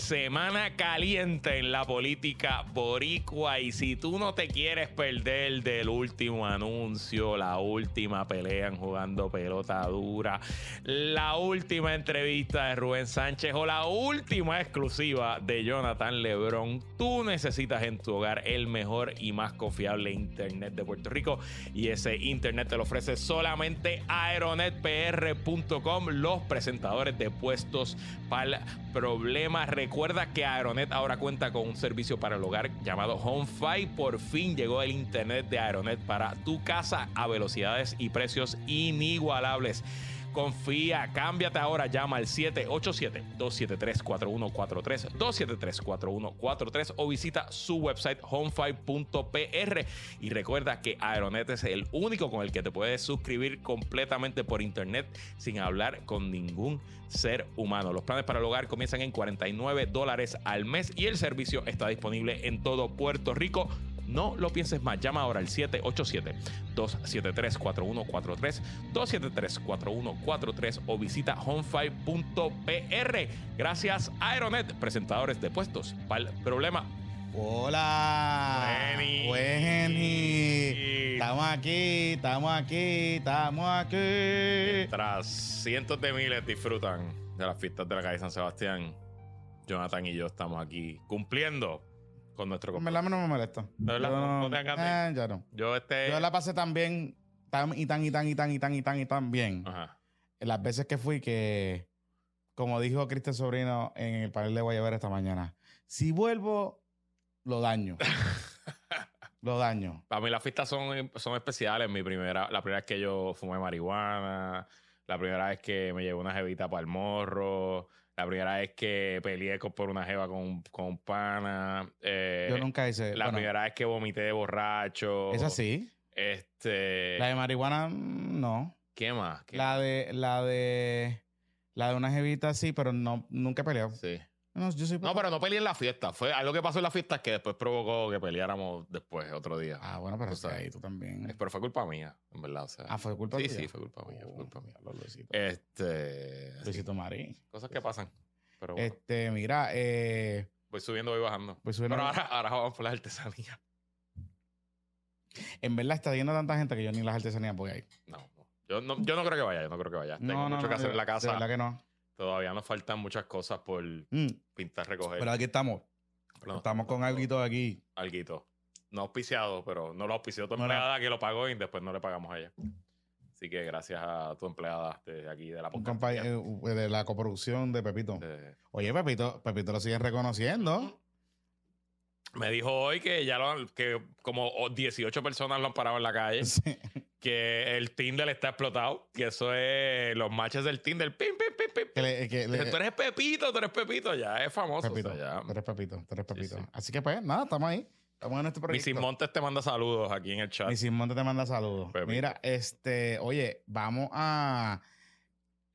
Semana caliente en la política boricua y si tú no te quieres perder del último anuncio, la última pelea jugando pelota dura, la última entrevista de Rubén Sánchez o la última exclusiva de Jonathan Lebron, tú necesitas en tu hogar el mejor y más confiable internet de Puerto Rico y ese internet te lo ofrece solamente aeronetpr.com, los presentadores de puestos para problemas Recuerda que Aeronet ahora cuenta con un servicio para el hogar llamado HomeFi. Por fin llegó el internet de Aeronet para tu casa a velocidades y precios inigualables. Confía, cámbiate ahora, llama al 787-273-4143, 273-4143 o visita su website homefive.pr y recuerda que Aeronet es el único con el que te puedes suscribir completamente por internet sin hablar con ningún ser humano. Los planes para el hogar comienzan en 49 dólares al mes y el servicio está disponible en todo Puerto Rico. No lo pienses más. Llama ahora al 787-273-4143, 273-4143 o visita home5.pr. Gracias Aeronet, presentadores de puestos para el problema. Hola. Bueni. Bueni. Estamos aquí, estamos aquí, estamos aquí. Mientras cientos de miles disfrutan de las fiestas de la calle San Sebastián, Jonathan y yo estamos aquí cumpliendo con nuestro En verdad no me molesta. ¿De verdad? Yo No- no te hagas eh, ya no. Yo este. Yo la pasé tan bien, tan y tan y tan y tan y tan y tan y tan bien. Ajá. Las veces que fui que, como dijo Cristian Sobrino en el panel de Guayabera esta mañana, si vuelvo, lo daño. lo daño. Para mí las fiestas son, son especiales. Mi primera, la primera vez que yo fumé marihuana, la primera vez que me llevé una jevita para el morro, la primera vez que peleé por una jeva con, con pana. eh, Yo nunca hice. La bueno, primera vez que vomité de borracho. Es así. Este. La de marihuana, mm, no. ¿Qué más? ¿Qué La de, la de, la de una jevita sí, pero no, nunca he peleado. Sí. No, yo soy No, pero no peleé en la fiesta. Fue algo que pasó en la fiesta que después provocó que peleáramos después, otro día. Ah, bueno, pero es sabes. ahí tú también. Pero fue culpa mía, en verdad. O sea, Ah, fue culpa Sí, tuya? sí, fue culpa mía, fue culpa mía. Los Luisito. Este. Luisito Marín. cosas que pasan. Pero bueno, Este, mira, eh, voy subiendo, voy bajando. Voy subiendo. Pero ahora, ahora vamos por la artesanía. en verdad está yendo tanta gente que yo ni las artesanías voy ahí. No, no. Yo no, yo no creo que vaya, yo no creo que vaya. Tengo No, mucho que hacer de- en la De casa. verdad que no. Todavía nos faltan muchas cosas por Mm, pintar, recoger. pero aquí estamos. No, Estamos con algo aquí. alguito. No auspiciado, pero no lo auspició tu No, no. empleada que lo pagó y después no le pagamos a ella. Así que gracias a tu empleada de aquí de la eh, de la coproducción de Pepito. Oye, Pepito, Pepito lo siguen reconociendo. me dijo hoy que ya lo han- que como 18 personas lo han parado en la calle, Sí. que el Tinder está explotado, que eso es los matches del Tinder. Pim, pim, pim, pim. Que le- que le- Dice, tú eres Pepito, tú eres Pepito, ya es famoso. o Pepito, sea, tú ya. eres Pepito, tú eres Pepito. sí. Así que pues, nada, estamos ahí. Estamos en este proyecto. Misis Montes te manda saludos aquí en el chat. Mi Simonte te manda saludos. Pepito. Mira, este, oye, vamos a.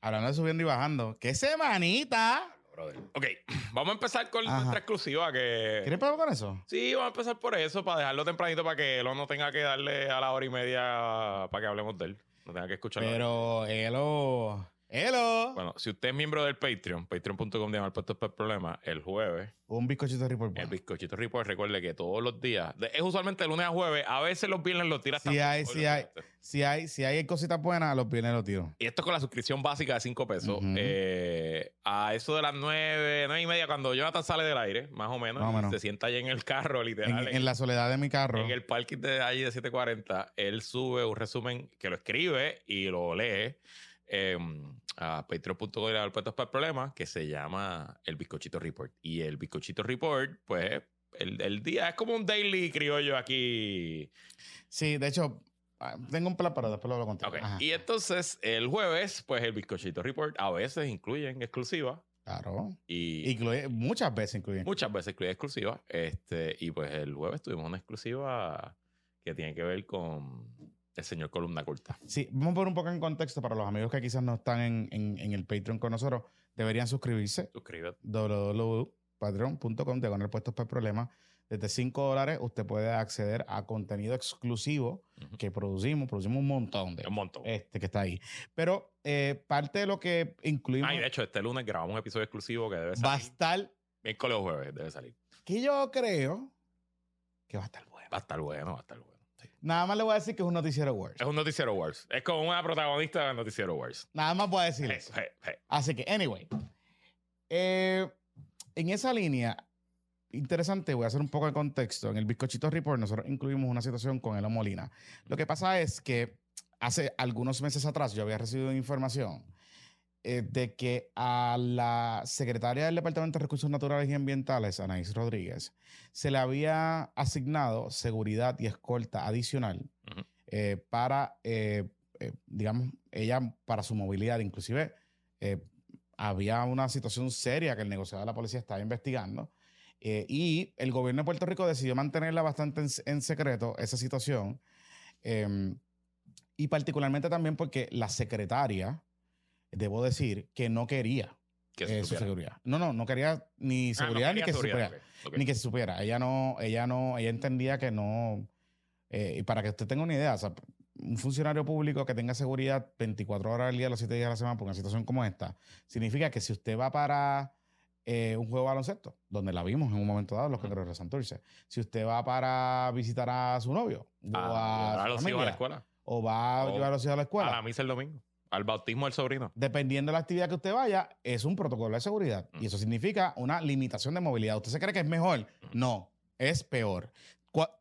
Hablando de subiendo y bajando. ¡Qué semanita! brother. Ok, vamos a empezar con Ajá. nuestra exclusiva que... ¿Quieres pegar con eso? Sí, vamos a empezar por eso, para dejarlo tempranito para que él no tenga que darle a la hora y media para que hablemos de él. No tenga que escuchar. Pero, hello. Hello. Bueno, si usted es miembro del Patreon, patreon.com de Malpuestos por Problema, el jueves, Un bizcochito report. el bizcochito report, recuerde que todos los días, es usualmente de lunes a jueves, a veces los viernes los tiras Si también. hay, si hay, si hay, si hay cositas buenas, los viernes los tiro. Y esto con la suscripción básica de 5 pesos. Eh, a eso de las 9, 9 y media, cuando Jonathan sale del aire, más o menos, Más o menos. se sienta ahí en el carro, En, literal. en la soledad de mi carro. En el parking de allí de 740, él sube un resumen que lo escribe y lo lee eh, a patreon.com para el problema, que se llama El Bizcochito Report. Y el Bizcochito Report, pues, el, el día es como un daily criollo aquí. Sí, de hecho, ah, tengo un plan, pero después lo hablo contigo. Ok. Ajá. Y entonces, el jueves, pues, el Bizcochito Report a veces incluyen exclusiva Claro. y Incluye, muchas veces incluye. muchas veces incluye exclusiva. Este, y pues el jueves tuvimos una exclusiva que tiene que ver con el señor Columna Corta. Sí, vamos a poner un poco en contexto para los amigos que quizás no están en, en- en el Patreon con nosotros. Deberían suscribirse. Suscríbete. www.patreon.com diagonal puestos por problemas. Desde 5 dólares usted puede acceder a contenido exclusivo que producimos. Producimos un montón de Un montón. este que está ahí. Pero eh, parte de lo que incluimos Ah, y de hecho, este lunes grabamos un episodio exclusivo que debe va a salir estar Miércoles o jueves debe salir. Que yo creo que va a estar bueno. Va a estar bueno, va a estar bueno. Nada más le voy a decir que es un noticiero Wars. Es un noticiero Wars. Es como una protagonista del noticiero Wars. Nada más voy a decir eso. Así que, anyway. eh, en esa línea, interesante, voy a hacer un poco de contexto. En el Bizcochito Report nosotros incluimos una situación con Elo Molina. Lo que pasa es que hace algunos meses atrás yo había recibido información eh, de que a la secretaria del Departamento de Recursos Naturales y Ambientales, Anaís Rodríguez, se le había asignado seguridad y escolta adicional eh, para, eh, digamos, ella, para su movilidad. Inclusive, había una situación seria que el negociado de la policía estaba investigando. y el gobierno de Puerto Rico decidió mantenerla bastante en, en secreto, esa situación. eh, y particularmente también porque la secretaria, debo decir, que no quería Que se eh, su seguridad. No, no, no quería ni Ah, no seguridad ni que se supiera. Ni que se supiera. Ella no, ella no, ella entendía que no. eh, y para que usted tenga una idea, o sea, un funcionario público que tenga seguridad 24 horas al día, los 7 días a la semana, por una situación como esta, significa que si usted va para eh, un juego de baloncesto, donde la vimos en un momento dado, los Ujú. Cangrejeros de Santurce, si usted va para visitar a su novio, o Ah, a, a su los hijos a la escuela. o va a O llevar a los hijos a la A escuela, la misa el domingo. Al bautismo del sobrino. dependiendo de la actividad que usted vaya, es un protocolo de seguridad. Mm. Y eso significa una limitación de movilidad. ¿Usted se cree que es mejor? Mm. No, es peor.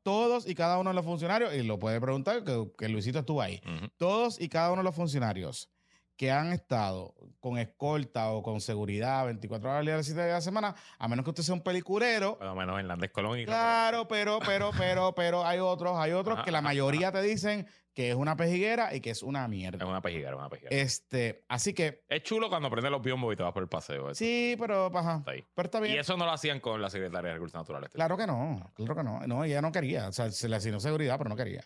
Todos y cada uno de los funcionarios, y lo puede preguntar, que, que Luisito estuvo ahí, todos y cada uno de los funcionarios que han estado con escolta o con seguridad 24 horas al día, 7 días a la semana, a menos que usted sea un peliculero, Por lo menos Hernández Colón y Claro, pero, pero, pero, pero hay otros, hay otros que la mayoría te dicen que es una pejiguera y que es una Es mierda. una pejiguera, una pejiguera. Este, así que, Es chulo cuando prende los biombos y te vas por el paseo. eso. sí, pero, ajá, Está ahí. pero está bien. Y eso no lo hacían con la secretaria de Recursos Naturales. Claro que no, claro que no. No, ella no quería. O sea, se le asignó seguridad, pero no quería.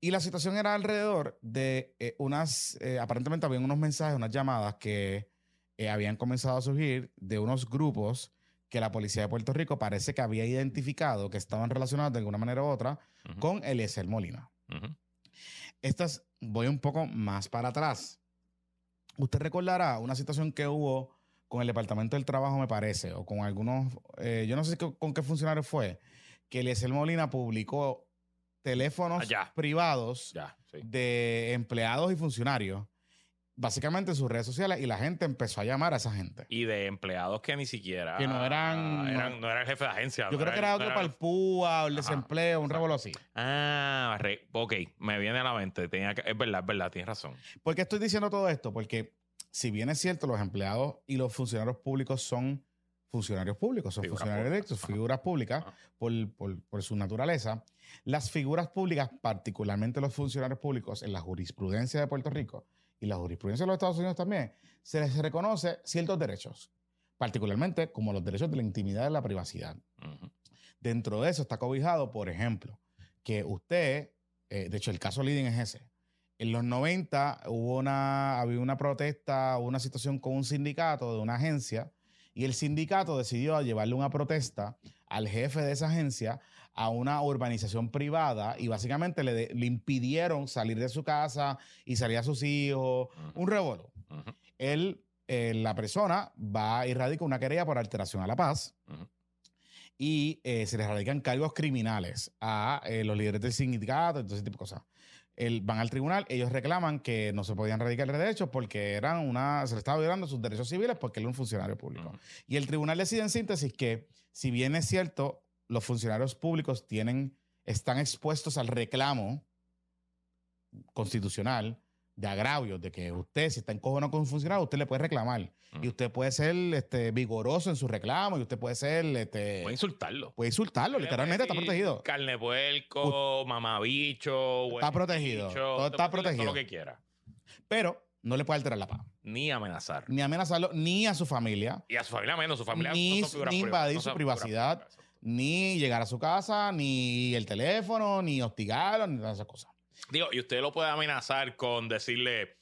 Y la situación era alrededor de eh, unas, eh, aparentemente habían unos mensajes, unas llamadas que eh, habían comenzado a surgir de unos grupos que la policía de Puerto Rico parece que había identificado que estaban relacionados de alguna manera u otra Ujú, con Eliezer Molina. Estas, voy un poco más para atrás. Usted recordará una situación que hubo con el Departamento del Trabajo, me parece, o con algunos, eh, yo no sé con qué funcionario fue, que Eliezer Molina publicó teléfonos Ah, privados Ya, sí. de empleados y funcionarios, básicamente en sus redes sociales, y la gente empezó a llamar a esa gente. Y de empleados que ni siquiera. Que no eran- eran- no era el jefe de agencia. Yo no creo que era no otro PUA o el Ajá, desempleo, un revuelo así. Ah, re- ok, me viene a la mente. Tenía que- es verdad, es verdad, tienes razón. ¿Por qué estoy diciendo todo esto? Porque si bien es cierto, los empleados y los funcionarios públicos son funcionarios públicos, son funcionarios públicas, electos, figuras públicas por, por- por su naturaleza. Las figuras públicas, particularmente los funcionarios públicos en la jurisprudencia de Puerto Rico y la jurisprudencia de los Estados Unidos también, se les reconoce ciertos derechos, particularmente como los derechos de la intimidad y la privacidad. Dentro de eso está cobijado, por ejemplo, que usted, eh, de hecho el caso Leading es ese. En los 90 hubo una, había una protesta, una situación con un sindicato de una agencia y el sindicato decidió llevarle una protesta al jefe de esa agencia a una urbanización privada y básicamente le, de- le impidieron salir de su casa y salir a sus hijos, Ujú. un revuelo. Ujú. Él, eh, la persona va y radica una querella por alteración a la paz Ujú. y eh, se les radican cargos criminales a eh, los líderes del sindicato, todo ese tipo de cosas. El- van al tribunal, ellos reclaman que no se podían radicar derechos porque eran una, se le estaba violando sus derechos civiles porque él era un funcionario público. Ujú. Y el tribunal decide en síntesis que, si bien es cierto, los funcionarios públicos tienen, están expuestos al reclamo constitucional de agravio, de que usted, si está encojonado con un funcionario, usted le puede reclamar. Ujú. Y usted puede ser este, vigoroso en su reclamo y usted puede ser, este, Puede insultarlo. puede insultarlo, literalmente está protegido. Carne puerco, mamabicho. Está protegido, bicho, todo está protegido. Todo lo que quiera. Pero no le puede alterar la paz, Ni amenazar. ni amenazarlo, ni a su familia, Y a su familia menos. Su familia Ni- no son figuras ni públicas, invadir no su privacidad. Ni llegar a su casa, ni el teléfono, ni hostigarlo, ni todas esas cosas. Digo, y usted lo puede amenazar con decirle,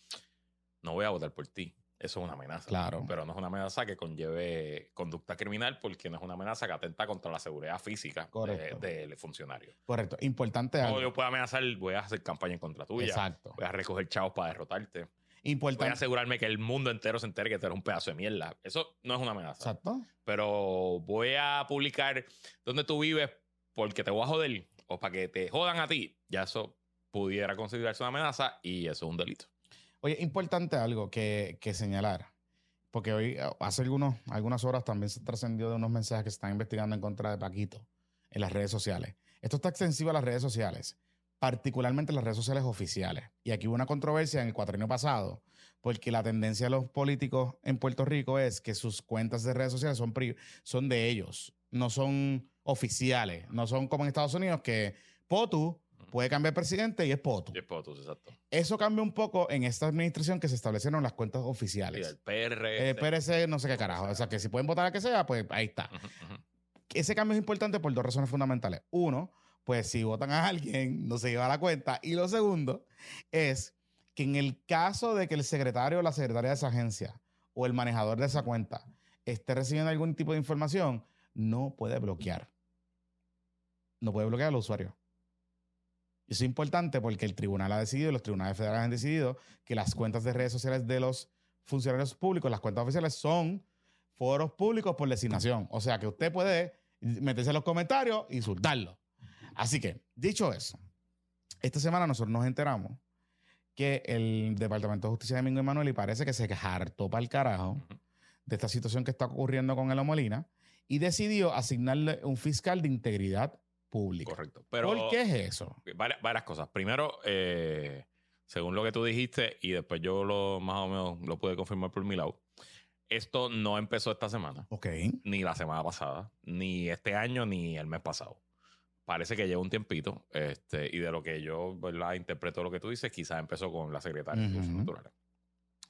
no voy a votar por ti. Eso es una amenaza. Claro. Pero no es una amenaza que conlleve conducta criminal porque no es una amenaza que atenta contra la seguridad física de- del funcionario. Correcto. Importante O algo. yo puedo amenazar, voy a hacer campaña en contra tuya. Exacto. Voy a recoger chavos para derrotarte. Voy a Importante. asegurarme que el mundo entero se entere que tú eres un pedazo de mierda. Eso no es una amenaza. Exacto. Pero voy a publicar dónde tú vives porque te voy a joder o para que te jodan a ti. Ya eso pudiera considerarse una amenaza y eso es un delito. Oye, importante algo que, que señalar. Porque hoy, hace algunos, algunas horas también se trascendió de unos mensajes que se están investigando en contra de Paquito en las redes sociales. Esto está extensivo a las redes sociales, particularmente las redes sociales oficiales. Y aquí hubo una controversia en el cuatrienio pasado, porque la tendencia de los políticos en Puerto Rico es que sus cuentas de redes sociales son, son de ellos, no son oficiales, no son como en Estados Unidos que POTU puede cambiar presidente y es POTU. Y es potus, exacto. Eso cambia un poco en esta administración que se establecieron las cuentas Y oficiales. el PR. PRC, no sé qué carajo. O sea, que si pueden votar a que sea, pues ahí está. Ese cambio es importante por dos razones fundamentales. Uno, pues si votan a alguien, no se lleva la cuenta. Y lo segundo es que en el caso de que el secretario o la secretaria de esa agencia o el manejador de esa cuenta esté recibiendo algún tipo de información, no puede bloquear. No puede bloquear al usuario. Eso es importante porque el tribunal ha decidido, los tribunales federales han decidido que las cuentas de redes sociales de los funcionarios públicos, las cuentas oficiales, son foros públicos por designación. O sea que usted puede meterse en los comentarios e insultarlo. Así que, dicho eso, esta semana nosotros nos enteramos que el Departamento de Justicia de Domingo Emanuel y parece que se hartó para el carajo de esta situación que está ocurriendo con el Molina y decidió asignarle un fiscal de integridad pública. Correcto. Pero ¿Por qué es eso? varias, varias cosas. Primero, eh, según lo que tú dijiste, y después yo lo más o menos lo pude confirmar por mi lado, esto no empezó esta semana, Ok. ni la semana pasada, ni este año, ni el mes pasado. Parece que lleva un tiempito, este, y de lo que yo ¿verdad? interpreto lo que tú dices, quizás empezó con la secretaria de Recursos. Naturales.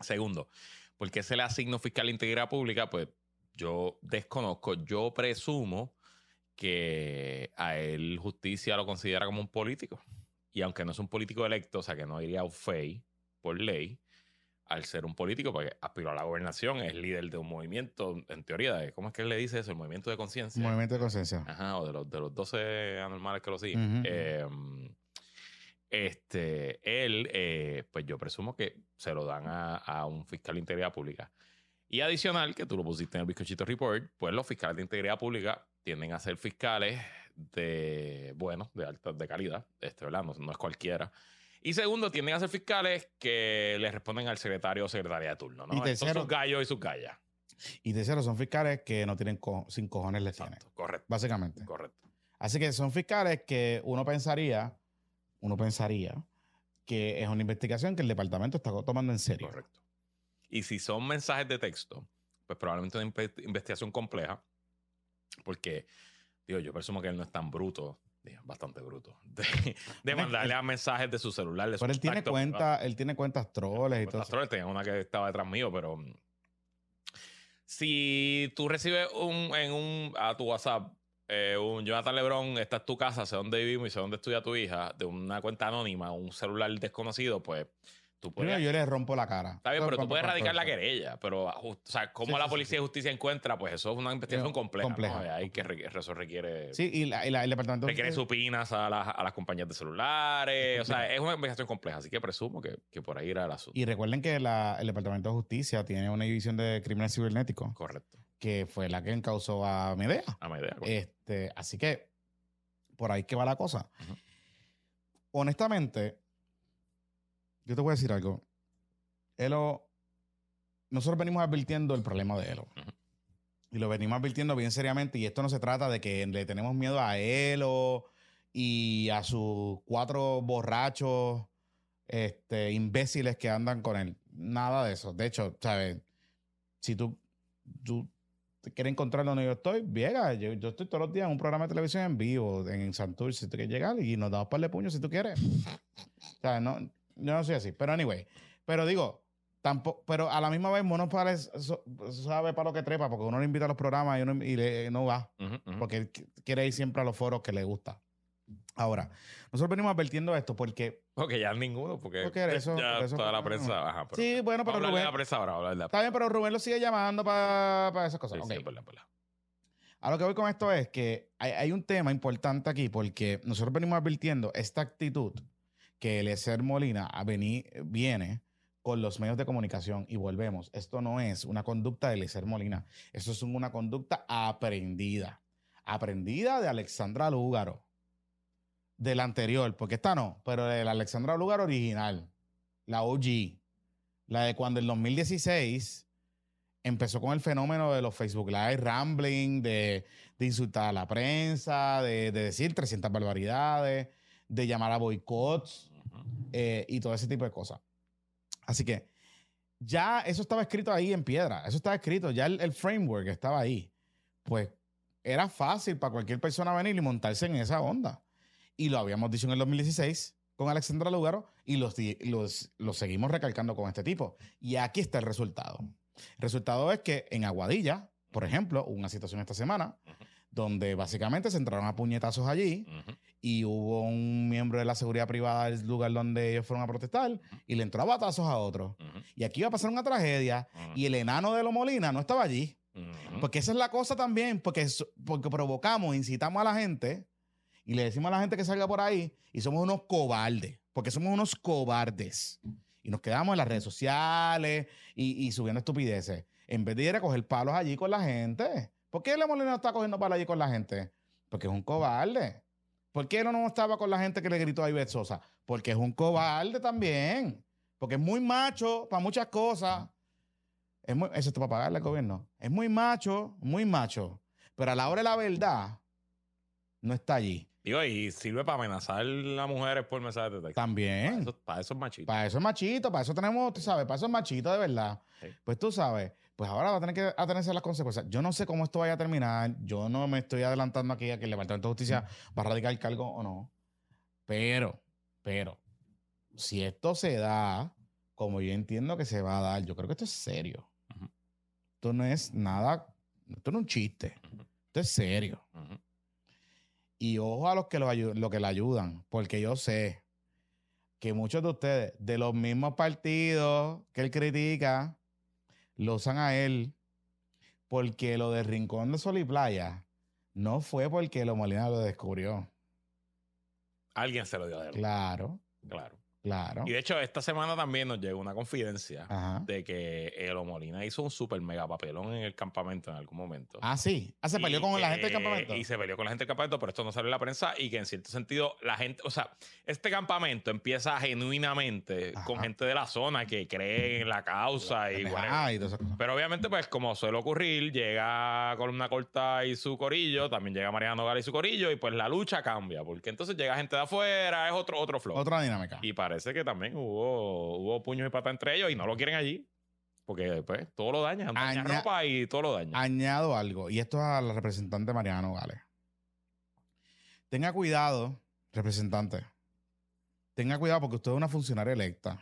Segundo, ¿por qué se le asigna fiscal de integridad pública? Pues yo desconozco, yo presumo que a él justicia lo considera como un político. Y aunque no es un político electo, o sea que no iría a UFEI por ley, al ser un político, porque aspiró a la gobernación, es líder de un movimiento, en teoría, de, ¿cómo es que él le dice eso? El movimiento de conciencia. Movimiento de conciencia. Ajá, o de los, de los 12 anormales que lo siguen. Ujú. Eh, este, él, eh, pues yo presumo que se lo dan a, a un fiscal de integridad pública. Y adicional, que tú lo pusiste en el bizcochito report, pues los fiscales de integridad pública tienden a ser fiscales de, bueno, de alta, de calidad, este, ¿verdad? No, no es cualquiera. Y segundo, tienden a ser fiscales que le responden al secretario o secretaria de turno, ¿no? Y Estos tercero- sus gallos y sus gallas. Y tercero, son fiscales que no tienen co- sin cojones les tienen, correcto, básicamente. correcto. Así que son fiscales que uno pensaría, uno pensaría que es una investigación que el departamento está tomando en serio. Correcto. Y si son mensajes de texto, pues probablemente una inve- investigación compleja, porque, digo, yo presumo que él no es tan bruto, bastante bruto, de, mandarle a mensajes de su celular. De Pero él tiene cuenta, él tiene cuentas troles y todo Cuentas eso. troles, tenía una que estaba detrás mío, pero mm, si tú recibes un, en un, a tu WhatsApp eh, un Jonathan Lebron, esta es tu casa, sé dónde vivimos y sé dónde estudia tu hija, de una cuenta anónima, un celular desconocido, pues tú puedes yo le rompo la cara. Está bien, pero tú puedes pa- pa- radicar la querella, pero o sea, cómo Sí, la policía sí. de justicia encuentra, pues eso es una investigación compleja. compleja. ¿no? Hay que eso requiere, Sí, y, la- y la- el departamento... requiere supinas a, las- a las compañías de celulares. O sea, es una investigación compleja, así que presumo que, que por ahí irá el asunto. Y recuerden que la- el departamento de justicia tiene una división de crímenes cibernéticos Correcto. que fue la que encausó a Medea. A mi idea. Este, así que por ahí que va la cosa. Honestamente, yo te voy a decir algo. Elo, nosotros venimos advirtiendo el problema de Elo. Y lo venimos advirtiendo bien seriamente. Y esto no se trata de que le tenemos miedo a Elo y a sus cuatro borrachos este, imbéciles que andan con él. Nada de eso. De hecho, ¿sabes? Si tú, tú quieres encontrar donde yo estoy, llega. Yo, yo estoy todos los días en un programa de televisión en vivo en Santurce, si tú quieres llegar y nos damos par de puños si tú quieres. o sea, no, yo no soy así. Pero anyway, pero digo, tampoco, pero a la misma vez uno para, sabe para lo que trepa, porque uno le invita a los programas y, uno, y le- no va, Ujú, ujú. porque él qu- quiere ir siempre a los foros que le gusta. Ahora, nosotros venimos advirtiendo esto porque, Porque ya ninguno, porque, Porque eso- ya porque eso- toda la prensa. Ajá, pero, sí, bueno, pero de Rubén, la prensa ahora, hablar de la está bien, pero Rubén lo sigue llamando para esas cosas. Sí, Ok. sí, es verdad, es verdad. A lo que voy con esto es que hay, hay un tema importante aquí porque nosotros venimos advirtiendo esta actitud que Eliezer Molina a venir, viene con los medios de comunicación. Y volvemos, esto no es una conducta de Eliezer Molina, esto es una conducta aprendida. Aprendida de Alexandra Lúgaro. Del anterior, porque esta no, pero de la Alexandra Lúgaro original, la OG, la de cuando en 2016 empezó con el fenómeno de los Facebook Live, rambling, de, insultar a la prensa, de, decir 300 barbaridades, de llamar a boicots eh, y todo ese tipo de cosas. Así que ya eso estaba escrito ahí en piedra, eso estaba escrito, ya el, framework estaba ahí. Pues era fácil para cualquier persona venir y montarse en esa onda. Y lo habíamos dicho en el 2016 con Alexandra Lugaro y los, los, seguimos recalcando con este tipo. Y aquí está el resultado. El resultado es que en Aguadilla, por ejemplo, hubo una situación esta semana donde básicamente se entraron a puñetazos allí y hubo un miembro de la seguridad privada del lugar donde ellos fueron a protestar y le entró a batazos a otro. Y aquí iba a pasar una tragedia y el enano de Lomolina no estaba allí. Porque esa es la cosa también, porque, porque provocamos, incitamos a la gente y le decimos a la gente que salga por ahí y somos unos cobardes, porque somos unos cobardes. Y nos quedamos en las redes sociales y, subiendo estupideces. En vez de ir a coger palos allí con la gente. ¿Por qué Lomolina no está cogiendo palos allí con la gente? Porque es un cobarde. ¿Por qué no estaba con la gente que le gritó a Ivette Sosa? Porque es un cobarde también. Porque es muy macho para muchas cosas. Es muy, eso está para pagarle al gobierno. Es muy macho, muy macho. Pero a la hora de la verdad, no está allí. Digo, y sirve para amenazar a las mujeres por mensajes de texto. También. Para eso, es machito. Para eso es machito, para eso tenemos, tú sabes, para eso es machito de verdad. Pues tú sabes, pues ahora va a tener que atenerse las consecuencias. Yo no sé cómo esto vaya a terminar. Yo no me estoy adelantando aquí a que el Departamento de Justicia va a radicar el cargo o no. Pero, pero, si esto se da, como yo entiendo que se va a dar, yo creo que esto es serio. Esto no es nada, esto no es un chiste. Esto es serio. Y ojo a los que lo, lo que le ayudan, porque yo sé que muchos de ustedes, de los mismos partidos que él critica, lo usan a él porque lo de Rincón de Sol y Playa no fue porque lo Molina lo descubrió. Alguien se lo dio a él. Claro. Claro. Claro. Y de hecho, esta semana también nos llegó una confidencia de que Elo Molina hizo un super mega papelón en el campamento en algún momento. Ah, sí. Ah, se peleó con la gente del campamento. Y se peleó con la gente del campamento, pero esto no salió en la prensa y que en cierto sentido la gente, o sea, este campamento empieza genuinamente con gente de la zona que cree en la causa y, bueno, Pero obviamente, pues como suele ocurrir, llega Columna Corta y su corillo, también llega Mariano Gala y su corillo, y pues la lucha cambia, porque entonces llega gente de afuera, es otro, otro flow. Otra dinámica. Y para parece que también hubo, hubo puños y patas entre ellos y no lo quieren allí. Porque después pues, todo lo daña, daña ropa y todo lo daña. Añado algo, y esto es a la representante Mariano Gales. Tenga cuidado, representante. Tenga cuidado porque usted es una funcionaria electa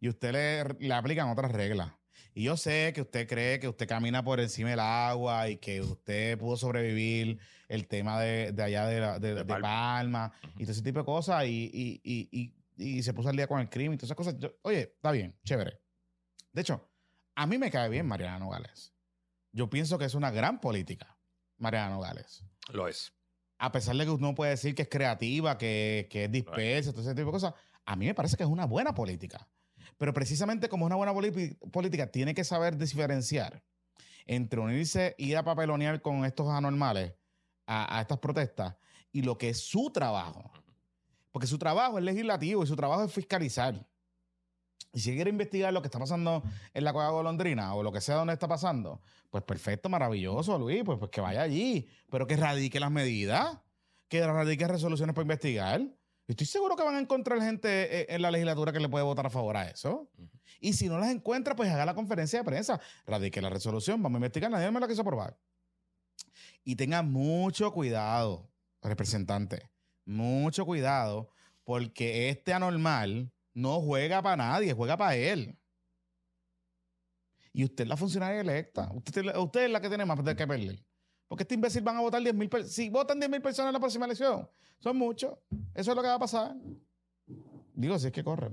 y usted le, le aplican otras reglas. Y yo sé que usted cree que usted camina por encima del agua y que usted pudo sobrevivir el tema de, de allá de, de, Palma, y todo ese tipo de cosas. Y, y, y, y se puso al día con el crimen y todas esas cosas. oye, está bien, chévere. De hecho, a mí me cae bien Mariana Nogales. Yo pienso que es una gran política, Mariana Nogales. Lo es. A pesar de que uno puede decir que es creativa, que, que es dispersa, todo ese tipo de cosas, a mí me parece que es una buena política. Pero precisamente como es una buena política, tiene que saber diferenciar entre unirse, ir a papelonear con estos anormales a, a estas protestas y lo que es su trabajo. Porque su trabajo es legislativo y su trabajo es fiscalizar. Y si quiere investigar lo que está pasando en la cueva golondrina o lo que sea donde está pasando, pues perfecto, maravilloso, Luis, pues, pues que vaya allí, pero que radique las medidas, que radique resoluciones para investigar. Estoy seguro que van a encontrar gente eh, en la legislatura que le puede votar a favor a eso. Y si no las encuentra, pues haga la conferencia de prensa, radique la resolución, vamos a investigar, nadie me la quiso aprobar. Y tenga mucho cuidado, representante mucho cuidado, porque este anormal no juega para nadie, juega para él. Y usted es la funcionaria electa. Usted, es la que tiene más que perder. Porque este imbécil van a votar 10 mil personas. Si votan 10 mil personas en la próxima elección, son muchos. Eso es lo que va a pasar. Digo, si es que corre.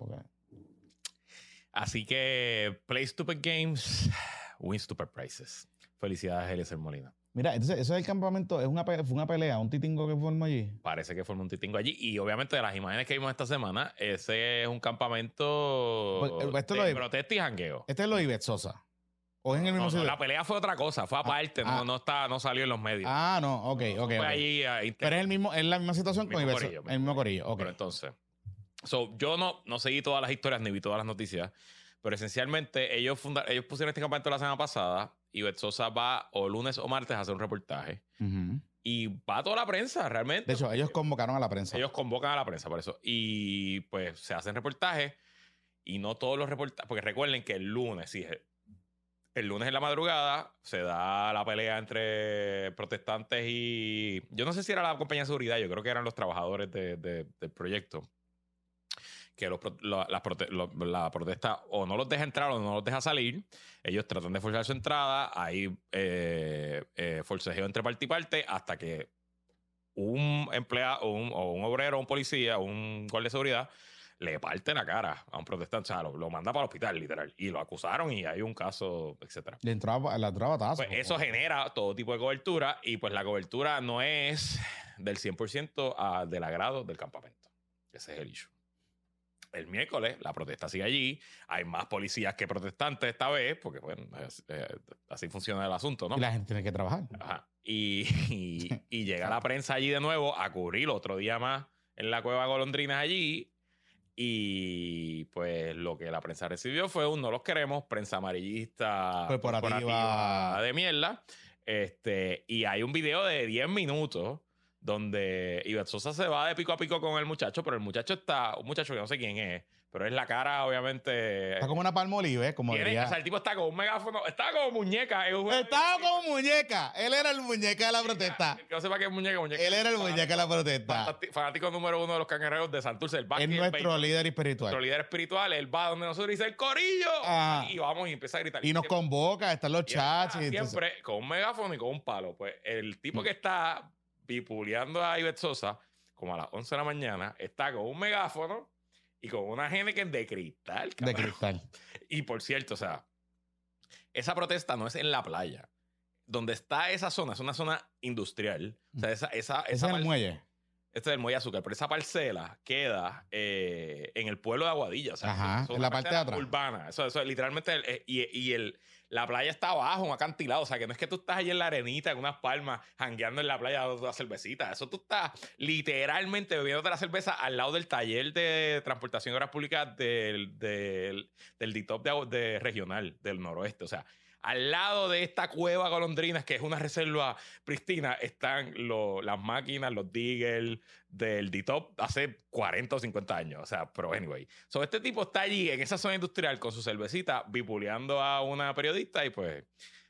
Así que, play stupid games, win stupid prices. Felicidades, Eliezer Molina. Mira, entonces eso del campamento es una, fue una pelea, un titingo que formó allí. Parece que formó un titingo allí. Y obviamente de las imágenes que vimos esta semana, ese es un campamento Pues, eh, esto de lo de- protesta y jangueo. Este es lo de Ivette Sosa. O es en el mismo no, sitio. la pelea fue otra cosa, fue aparte, ah. no, no, está, no salió en los medios. Ah, no, ok, ok. fue ok. ahí a inter- Pero es, el mismo, es la misma situación con corillo, Sosa. El mismo corillo, ok. Pero entonces, so, yo no, no seguí todas las historias ni vi todas las noticias, pero esencialmente ellos, funda- ellos pusieron este campamento la semana pasada y Bet Sosa va o lunes o martes a hacer un reportaje y va toda la prensa realmente. De hecho, ellos convocaron a la prensa. Ellos convocan a la prensa por eso. Y pues se hacen reportajes y no todos los reportajes, porque recuerden que el lunes, sí, el lunes en la madrugada se da la pelea entre protestantes y... Yo no sé si era la compañía de seguridad, yo creo que eran los trabajadores de- de- del proyecto. Que los, prote- lo- la protesta o no los deja entrar o no los deja salir. Ellos tratan de forzar su entrada. Hay eh, eh, forcejeo entre parte y parte hasta que un empleado o un, o un obrero, un policía, un guardia de seguridad le parte la cara a un protestante. O sea, lo, lo manda para el hospital, literal. Y lo acusaron y hay un caso, etcétera. Le entró a, le entró a batazo. Pues eso genera todo tipo de cobertura y pues la cobertura no es del 100% a- del agrado del campamento. Ese es el issue. El miércoles la protesta sigue allí. Hay más policías que protestantes esta vez, porque bueno, es- eh, así funciona el asunto, ¿no? La gente tiene que trabajar. Ajá. Y, y- y llega la prensa allí de nuevo a cubrir otro día más en la cueva Golondrinas allí. Y pues lo que la prensa recibió fue un no los queremos, prensa amarillista Corporativa. de mierda. Este, y hay un video de 10 minutos donde Ivette Sosa se va de pico a pico con el muchacho, pero el muchacho está, un muchacho que no sé quién es, pero es la cara, obviamente. Está como una palmolive, como tiene- diría. o sea, el tipo está con un megáfono, está como muñeca. es un- Estaba como muñeca. Él era el muñeca de la protesta. Que no sepa qué es muñeca, muñeca. Él era el muñeca de la protesta. Fanático número uno de los cangrejeros de Santurce, el Es nuestro béisbol, líder espiritual. nuestro líder espiritual. Él va donde nosotros dice el corillo. Ajá. Y vamos y empieza a gritar. Y nos Siempre- convoca, están los chats. entonces- siempre con un megáfono y con un palo. Pues el tipo Mm. que está pipuleando a Ivette Sosa, como a las 11 de la mañana, está con un megáfono y con una Henneken de cristal. de cristal. Y por cierto, o sea, esa protesta no es en la playa. Donde está esa zona, es una zona industrial. O sea, esa, esa, Ese esa es el muelle. Este es el muelle azúcar, pero esa parcela queda eh, en el pueblo de Aguadilla. O sea, Ajá, eso es en la parte de atrás. Urbana. Eso, eso es literalmente. el- eh, y, y el, la playa está abajo, un acantilado. O sea, que no es que tú estás allí en la arenita, en unas palmas, jangueando en la playa dando cervecita. Eso tú estás literalmente bebiéndote la cerveza al lado del taller de transportación de obras públicas del, del, del DITOP de, de regional del noroeste. O sea, al lado de esta cueva golondrinas, que es una reserva pristina, están lo- las máquinas, los diggers del DITOP hace 40 o 50 años. O sea, pero anyway. So, este tipo está allí en esa zona industrial con su cervecita, bipuleando a una periodista y pues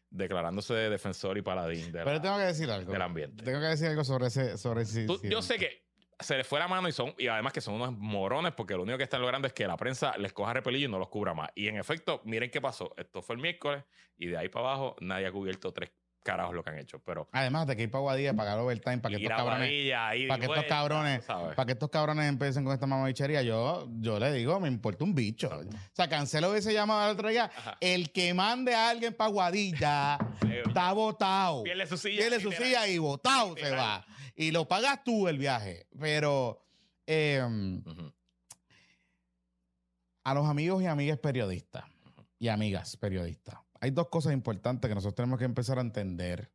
declarándose defensor y paladín de Pero la- tengo que decir algo. del ambiente. Tengo que decir algo sobre ese. Sobre ese Tú- yo sé que se les fue la mano y son y además que son unos morones porque lo único que están logrando es que la prensa les coja repelillo y no los cubra más. Y en efecto, miren qué pasó. Esto fue el miércoles y de ahí para abajo nadie ha cubierto tres carajos lo que han hecho. Pero Además de que ir para Guadilla, pagar overtime, para que estos cabrones. Guadilla, Para que estos cabrones, para que estos cabrones empiecen con esta mamabichería, yo, yo le digo, me importa un bicho. O sea, Cancelo ese llamado al otro día. Ajá. El que mande a alguien para Guadilla está votado. Pierde su silla. Pierde su silla y votado se va. Y lo pagas tú el viaje. Pero eh, Ujú. a los amigos y amigas periodistas y amigas periodistas, hay dos cosas importantes que nosotros tenemos que empezar a entender.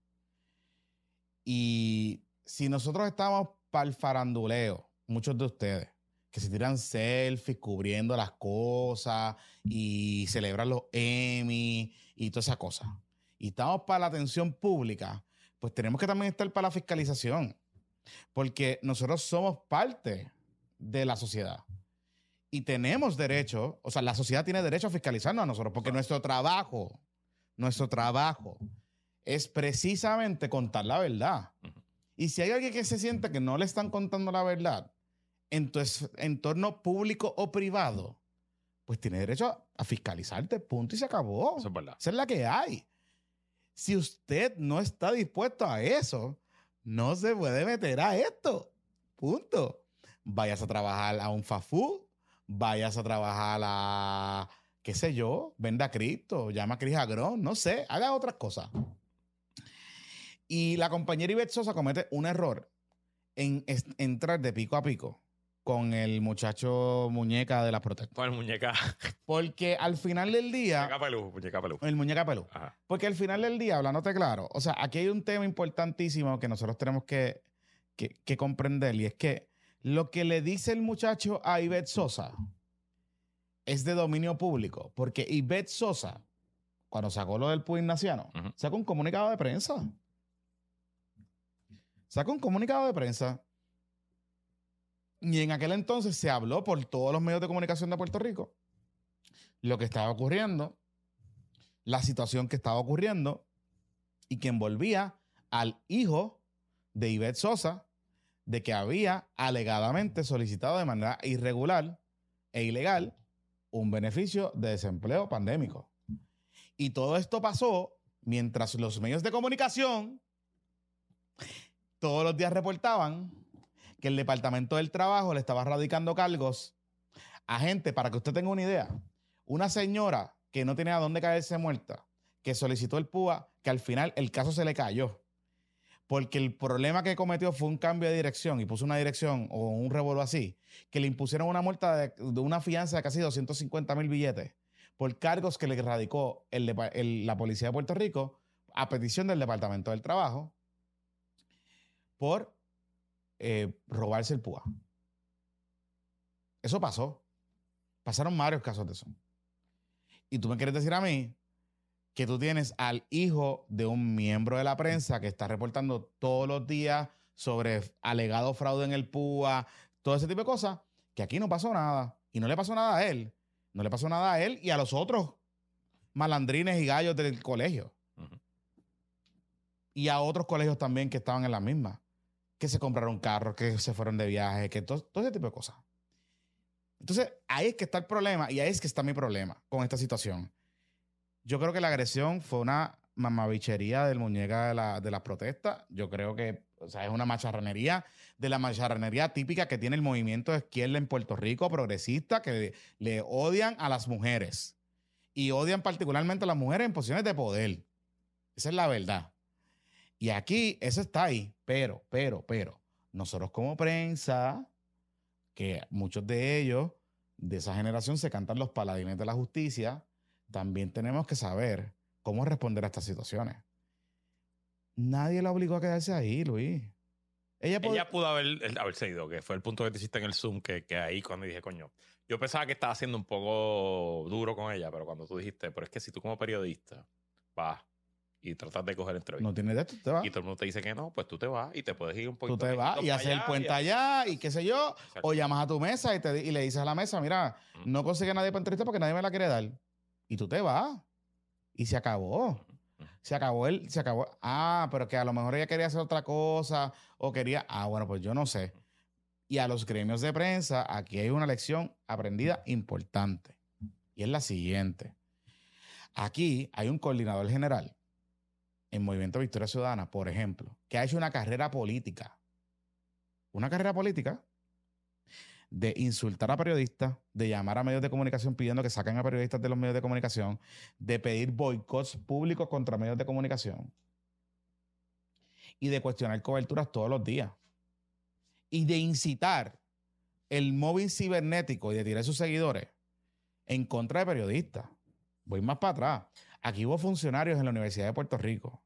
Y si nosotros estamos para el faranduleo, muchos de ustedes, que se tiran selfies cubriendo las cosas y celebran los Emmy y toda esa cosa, y estamos para la atención pública, pues tenemos que también estar para la fiscalización, porque nosotros somos parte de la sociedad. Y tenemos derecho, o sea, la sociedad tiene derecho a fiscalizarnos a nosotros, porque nuestro trabajo, nuestro trabajo es precisamente contar la verdad. Y si hay alguien que se siente que no le están contando la verdad en tu entorno público o privado, pues tiene derecho a, a fiscalizarte, punto y se acabó. Eso es verdad. Esa es la que hay. Si usted no está dispuesto a eso, no se puede meter a esto. Punto. Vayas a trabajar a un food, vayas a trabajar a, qué sé yo, venda cripto, llama a Cris Agrón, no sé, haga otras cosas. Y la compañera Ivette comete un error en entrar de pico a pico con el muchacho muñeca de las protestas. Con el muñeca. Porque al final del día, Muñeca pelú, muñeca pelú. el muñeca pelú. Ajá. Porque al final del día, hablándote claro, o sea, aquí hay un tema importantísimo que nosotros tenemos que, que, que comprender y es que lo que le dice el muchacho a Ivette Sosa es de dominio público, porque Ivette Sosa, cuando sacó lo del PUI ignaciano, Ujú. sacó un comunicado de prensa. Sacó un comunicado de prensa. Y en aquel entonces se habló por todos los medios de comunicación de Puerto Rico lo que estaba ocurriendo, la situación que estaba ocurriendo y que envolvía al hijo de Ivette Sosa de que había alegadamente solicitado de manera irregular e ilegal un beneficio de desempleo pandémico. Y todo esto pasó mientras los medios de comunicación todos los días reportaban que el Departamento del Trabajo le estaba radicando cargos a gente, para que usted tenga una idea, una señora que no tenía dónde caerse muerta, que solicitó el PUA, que al final el caso se le cayó. Porque el problema que cometió fue un cambio de dirección y puso una dirección o un revuelo así, que le impusieron una multa de, una fianza de casi 250 mil billetes por cargos que le radicó el- la Policía de Puerto Rico a petición del Departamento del Trabajo por eh, robarse el PUA. Eso pasó. Pasaron varios casos de eso. Y tú me quieres decir a mí que tú tienes al hijo de un miembro de la prensa que está reportando todos los días sobre alegado fraude en el PUA, todo ese tipo de cosas, que aquí no pasó nada. Y no le pasó nada a él. No le pasó nada a él y a los otros malandrines y gallos del colegio. Y a otros colegios también que estaban en la misma. Que se compraron carros, que se fueron de viaje, que todo, todo ese tipo de cosas. Entonces, ahí es que está el problema y ahí es que está mi problema con esta situación. Yo creo que la agresión fue una mamabichería del muñeca de, la, de las protestas. Yo creo que o sea, es una macharranería de la macharranería típica que tiene el movimiento de izquierda en Puerto Rico, progresista, que le odian a las mujeres. Y odian particularmente a las mujeres en posiciones de poder. Esa es la verdad. Y aquí, eso está ahí. Pero, pero, pero, nosotros como prensa, que muchos de ellos, de esa generación, se cantan los paladines de la justicia, también tenemos que saber cómo responder a estas situaciones. Nadie la obligó a quedarse ahí, Luis. Ella, pod- Ella pudo haber, haberse ido, que fue el punto que te hiciste en el Zoom, que, que ahí cuando dije, coño, yo pensaba que estaba siendo un poco duro con ella, pero cuando tú dijiste, pero es que si tú como periodista vas y tratas de coger entrevistas no tiene de esto, te vas. y todo el mundo te dice que no, pues tú te vas y te puedes ir un Tú poquito. te vas y haces el puente allá y qué sé yo. Exacto. O llamas a tu mesa y, te, y le dices a la mesa, mira, no consigue nadie para entrevista porque nadie me la quiere dar. Y tú te vas. Y se acabó. Se acabó el, se acabó. Ah, pero que a lo mejor ella quería hacer otra cosa o quería. Ah, bueno, pues yo no sé. Y a los gremios de prensa, aquí hay una lección aprendida importante. Y es la siguiente. Aquí hay un coordinador general en Movimiento Victoria Ciudadana, por ejemplo, que ha hecho una carrera política. Una carrera política de insultar a periodistas, de llamar a medios de comunicación pidiendo que saquen a periodistas de los medios de comunicación, de pedir boicots públicos contra medios de comunicación y de cuestionar coberturas todos los días y de incitar el móvil cibernético y de tirar sus seguidores en contra de periodistas. Voy más para atrás. Aquí hubo funcionarios en la Universidad de Puerto Rico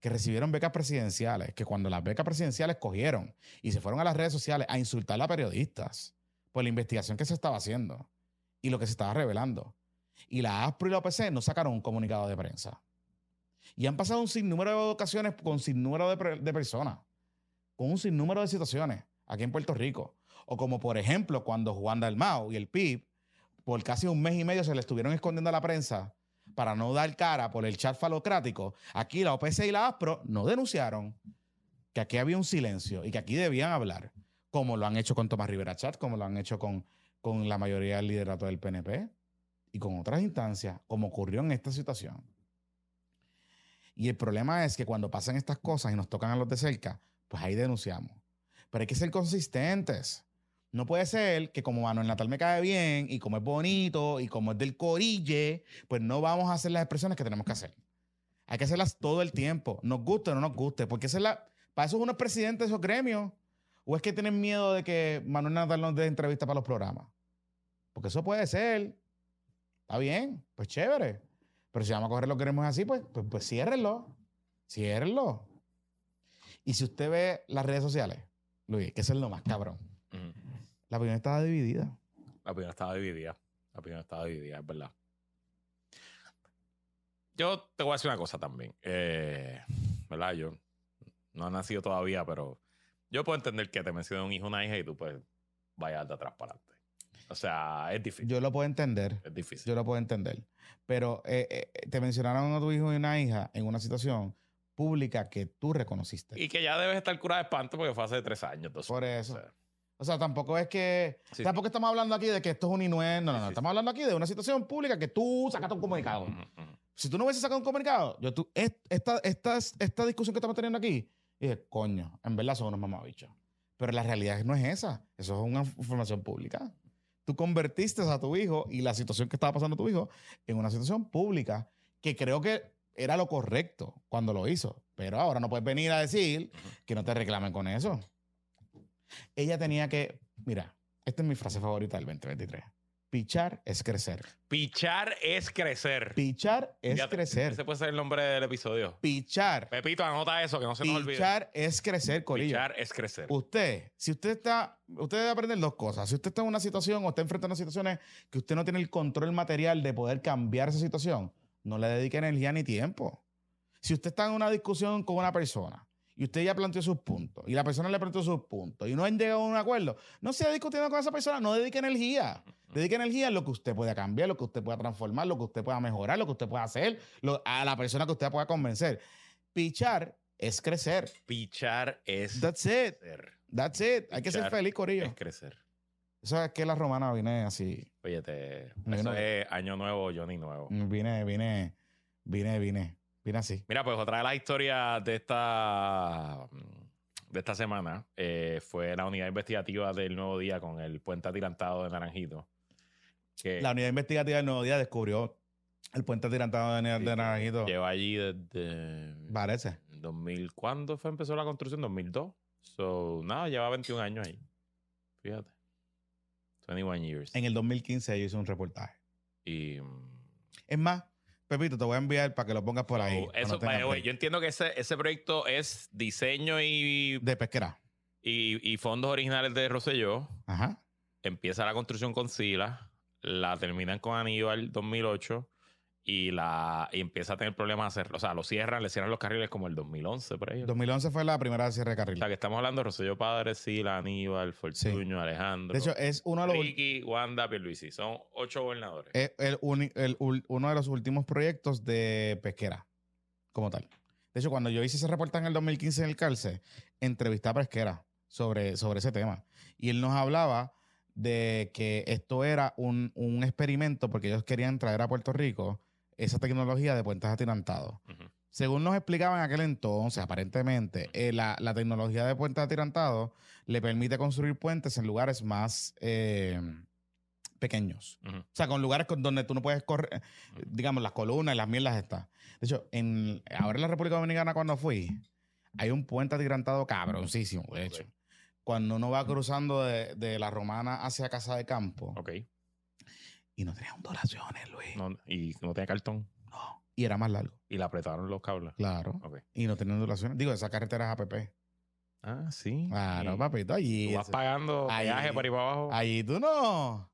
que recibieron becas presidenciales, que cuando las becas presidenciales cogieron y se fueron a las redes sociales a insultar a periodistas por la investigación que se estaba haciendo y lo que se estaba revelando. Y la ASPRO y la OPC no sacaron un comunicado de prensa. Y han pasado un sinnúmero de ocasiones con sinnúmero de, de personas, con un sinnúmero de situaciones aquí en Puerto Rico. O como por ejemplo cuando Juan Dalmau y el PIB por casi un mes y medio se le estuvieron escondiendo a la prensa para no dar cara por el chat falocrático. Aquí la OPC y la ASPRO no denunciaron que aquí había un silencio y que aquí debían hablar, como lo han hecho con Tomás Rivera Chat, como lo han hecho con, con la mayoría del liderato del PNP y con otras instancias, como ocurrió en esta situación. Y el problema es que cuando pasan estas cosas y nos tocan a los de cerca, pues ahí denunciamos. Pero hay que ser consistentes. No puede ser que como Manuel Natal me cae bien y como es bonito y como es del corille, pues no vamos a hacer las expresiones que tenemos que hacer. Hay que hacerlas todo el tiempo. Nos guste o no nos guste. Porque esa es la, para eso uno es presidente de esos gremios. ¿O es que tienen miedo de que Manuel Natal nos dé entrevista para los programas? Porque eso puede ser. Está bien, pues chévere. Pero si vamos a coger los gremios así, pues, pues, pues ciérrenlo. Ciérrenlo. Y si usted ve las redes sociales, Luis, que eso es lo más cabrón. La opinión estaba dividida. La opinión estaba dividida. La opinión estaba dividida, es verdad. Yo te voy a decir una cosa también. Eh, ¿Verdad? Yo no he nacido todavía, pero yo puedo entender que te mencioné un hijo, una hija y tú pues vayas de atrás para adelante. O sea, es difícil. Yo lo puedo entender. es difícil. Yo lo puedo entender. Pero eh, eh, te mencionaron a tu hijo y una hija en una situación pública que tú reconociste. Y que ya debes estar curada de espanto porque fue hace tres años. dos Por eso. o sea, O sea, tampoco es que. Sí, tampoco estamos hablando aquí de que esto es un inuendo. No, no, Sí, Estamos hablando aquí de una situación pública que tú sacaste un comunicado. Si tú no hubieses sacado un comunicado, yo tú, est- esta, esta, esta discusión que estamos teniendo aquí, dije, coño, en verdad son unos mamabichos. Pero la realidad no es esa. Eso es una información pública. Tú convertiste a tu hijo y la situación que estaba pasando tu hijo en una situación pública que creo que era lo correcto cuando lo hizo. Pero ahora no puedes venir a decir que no te reclamen con eso. Ella tenía que, mira, esta es mi frase favorita del 2023. Pichar es crecer. Pichar es crecer. Pichar es crecer. Ese puede ser el nombre del episodio. Pichar. Pepito, anota eso, que no se nos olvide. Pichar es crecer, Corillo. Pichar es crecer. Usted, si usted está, usted debe aprender dos cosas. Si usted está en una situación o está enfrentando situaciones que usted no tiene el control material de poder cambiar esa situación, no le dedique energía ni tiempo. Si usted está en una discusión con una persona y usted ya planteó sus puntos y la persona le planteó sus puntos y no han llegado a un acuerdo, no siga discutiendo con esa persona, no dedique energía. Dedique energía en lo que usted pueda cambiar, lo que usted pueda transformar, lo que usted pueda mejorar, lo que usted pueda hacer, lo- a la persona que usted pueda convencer. Pichar es crecer. Pichar es That's it. crecer. That's it. Hay que ser feliz, Corillo. Es crecer. Eso es que la romana viene así. Oye, te, eso es año nuevo, Johnny nuevo. Vine, vine, vine, vine. Así. Mira, pues otra de las historias de esta, de esta semana eh, fue la unidad investigativa del Nuevo Día con el puente atirantado de Naranjito. Que La unidad investigativa del Nuevo Día descubrió el puente atirantado de Naranjito. lleva allí desde Parece. 2000. ¿Cuándo fue empezó la construcción? 2002. So, nada, lleva 21 años ahí. Fíjate. 21 years. En el 2015 yo hice un reportaje. Y. mm, Es más, Pepito, te voy a enviar para que lo pongas por ahí. eso, no break. yo entiendo que ese, ese proyecto es diseño y, De pesquera. y, y fondos originales de Rosselló. Ajá. empieza la construcción con Sila, la terminan con Aníbal 2008 y la y empieza a tener problemas de hacerlo. O sea, lo cierran, le cierran los carriles como el 2011 por ahí. 2011 fue la primera cierre de O carril. sea, que estamos hablando de Rosselló Padre, Sila, Aníbal, Fortuño, Alejandro, De hecho, es uno de los, Ricky, Wanda, Pierluisi. Son ocho gobernadores. es el uni- el uno de los últimos proyectos de pesquera, como tal. De hecho, cuando yo hice ese reportaje en el 2015 en el Calce, entrevisté a Pesquera sobre, sobre ese tema. Y él nos hablaba de que esto era un, un experimento porque ellos querían traer a Puerto Rico esa tecnología de puentes atirantados. Según nos explicaban en aquel entonces, aparentemente, eh, la, la tecnología de puentes atirantados le permite construir puentes en lugares más eh, pequeños. O sea, con lugares con donde tú no puedes correr, eh, digamos, las columnas y las mierdas están. De hecho, en, ahora en la República Dominicana cuando fui, hay un puente atirantado cabroncísimo, de hecho. Cuando uno va cruzando de, de la Romana hacia Casa de Campo Ok. Y no tenía ondulaciones, Luis. No, y no tenía cartón. No. Y era más largo, Y le apretaron los cables. claro. Y no tenía ondulaciones. Digo, esa carretera es APP. Ah, sí. Claro, Y papito, allí. Tú vas pagando Ahí- peaje por ahí para abajo. Allí tú no.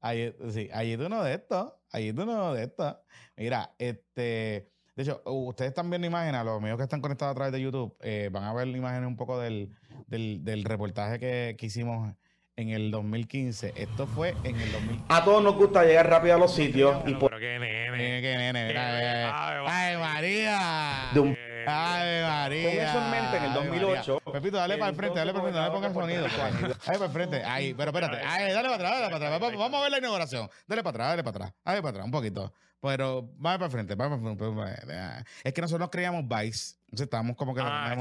Allí, sí, allí tú no de esto. Allí tú no de esto. Mira, este. De hecho, ustedes están viendo imágenes, los amigos que están conectados a través de YouTube, eh, van a ver imágenes un poco del, del, del reportaje que, que hicimos en el 2015. Esto fue en el 2015. A todos nos gusta llegar rápido a los sitios y Pero, por pero qué nene. Mira qué nene, ¡Ay, María! de un ¡Ave María! Con eso en mente, en el Ave 2008, María. Pepito, dale para el frente, dale para el frente, dale ponga sonido. gobernador de Puerto Dale para el frente. Ahí, pero espérate. Ahí, dale para atrás, dale para atrás. Vamos, vamos a ver la inauguración. Dale para atrás, dale para atrás. Dale para atrás, un poquito. Pero vamos para frente, vamos para frente. Es que nosotros nos creíamos Vice. Entonces estábamos como que... Ah,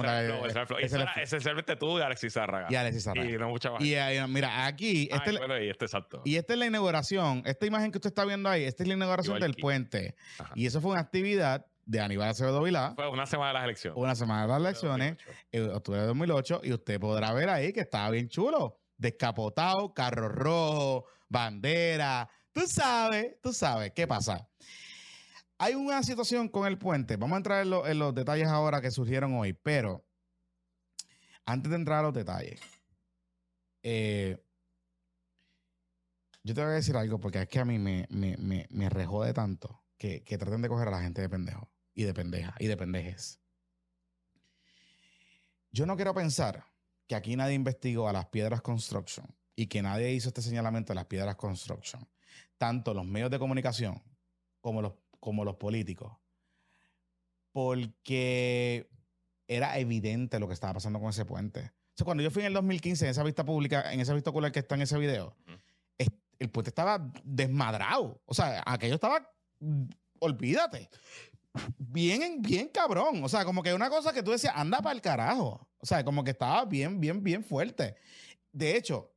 ese era el tú y Alexis Zárraga. Y Alexis Sarra. Y no mucha más. Y mira, aquí, este, bueno, y este exacto. y esta es la inauguración. Esta imagen que usted está viendo ahí, esta es la inauguración Igual del puente. Ajá. Y eso fue una actividad de Aníbal Acevedo Vilá, Fue una semana de las elecciones. una semana de las elecciones, en octubre de 2008, y usted podrá ver ahí que estaba bien chulo. Descapotado, carro rojo, bandera. Tú sabes, tú sabes, ¿qué pasa? Hay una situación con el puente. Vamos a entrar en, lo- los detalles ahora que surgieron hoy, pero antes de entrar a los detalles, eh, yo te voy a decir algo porque es que a mí me, me, me, rejode tanto que, que traten de coger a la gente de pendejo y de pendeja y de pendejes. Yo no quiero pensar que aquí nadie investigó a las piedras construction y que nadie hizo este señalamiento a las piedras construction. Tanto los medios de comunicación como los, como los políticos. Porque era evidente lo que estaba pasando con ese puente. O sea, cuando yo fui en el 2015 en esa vista pública, en esa vista ocular que está en ese video, es- el puente estaba desmadrado. O sea, aquello estaba, olvídate, bien, bien cabrón. O sea, como que una cosa que tú decías, anda para el carajo. O sea, como que estaba bien, bien, bien fuerte. De hecho,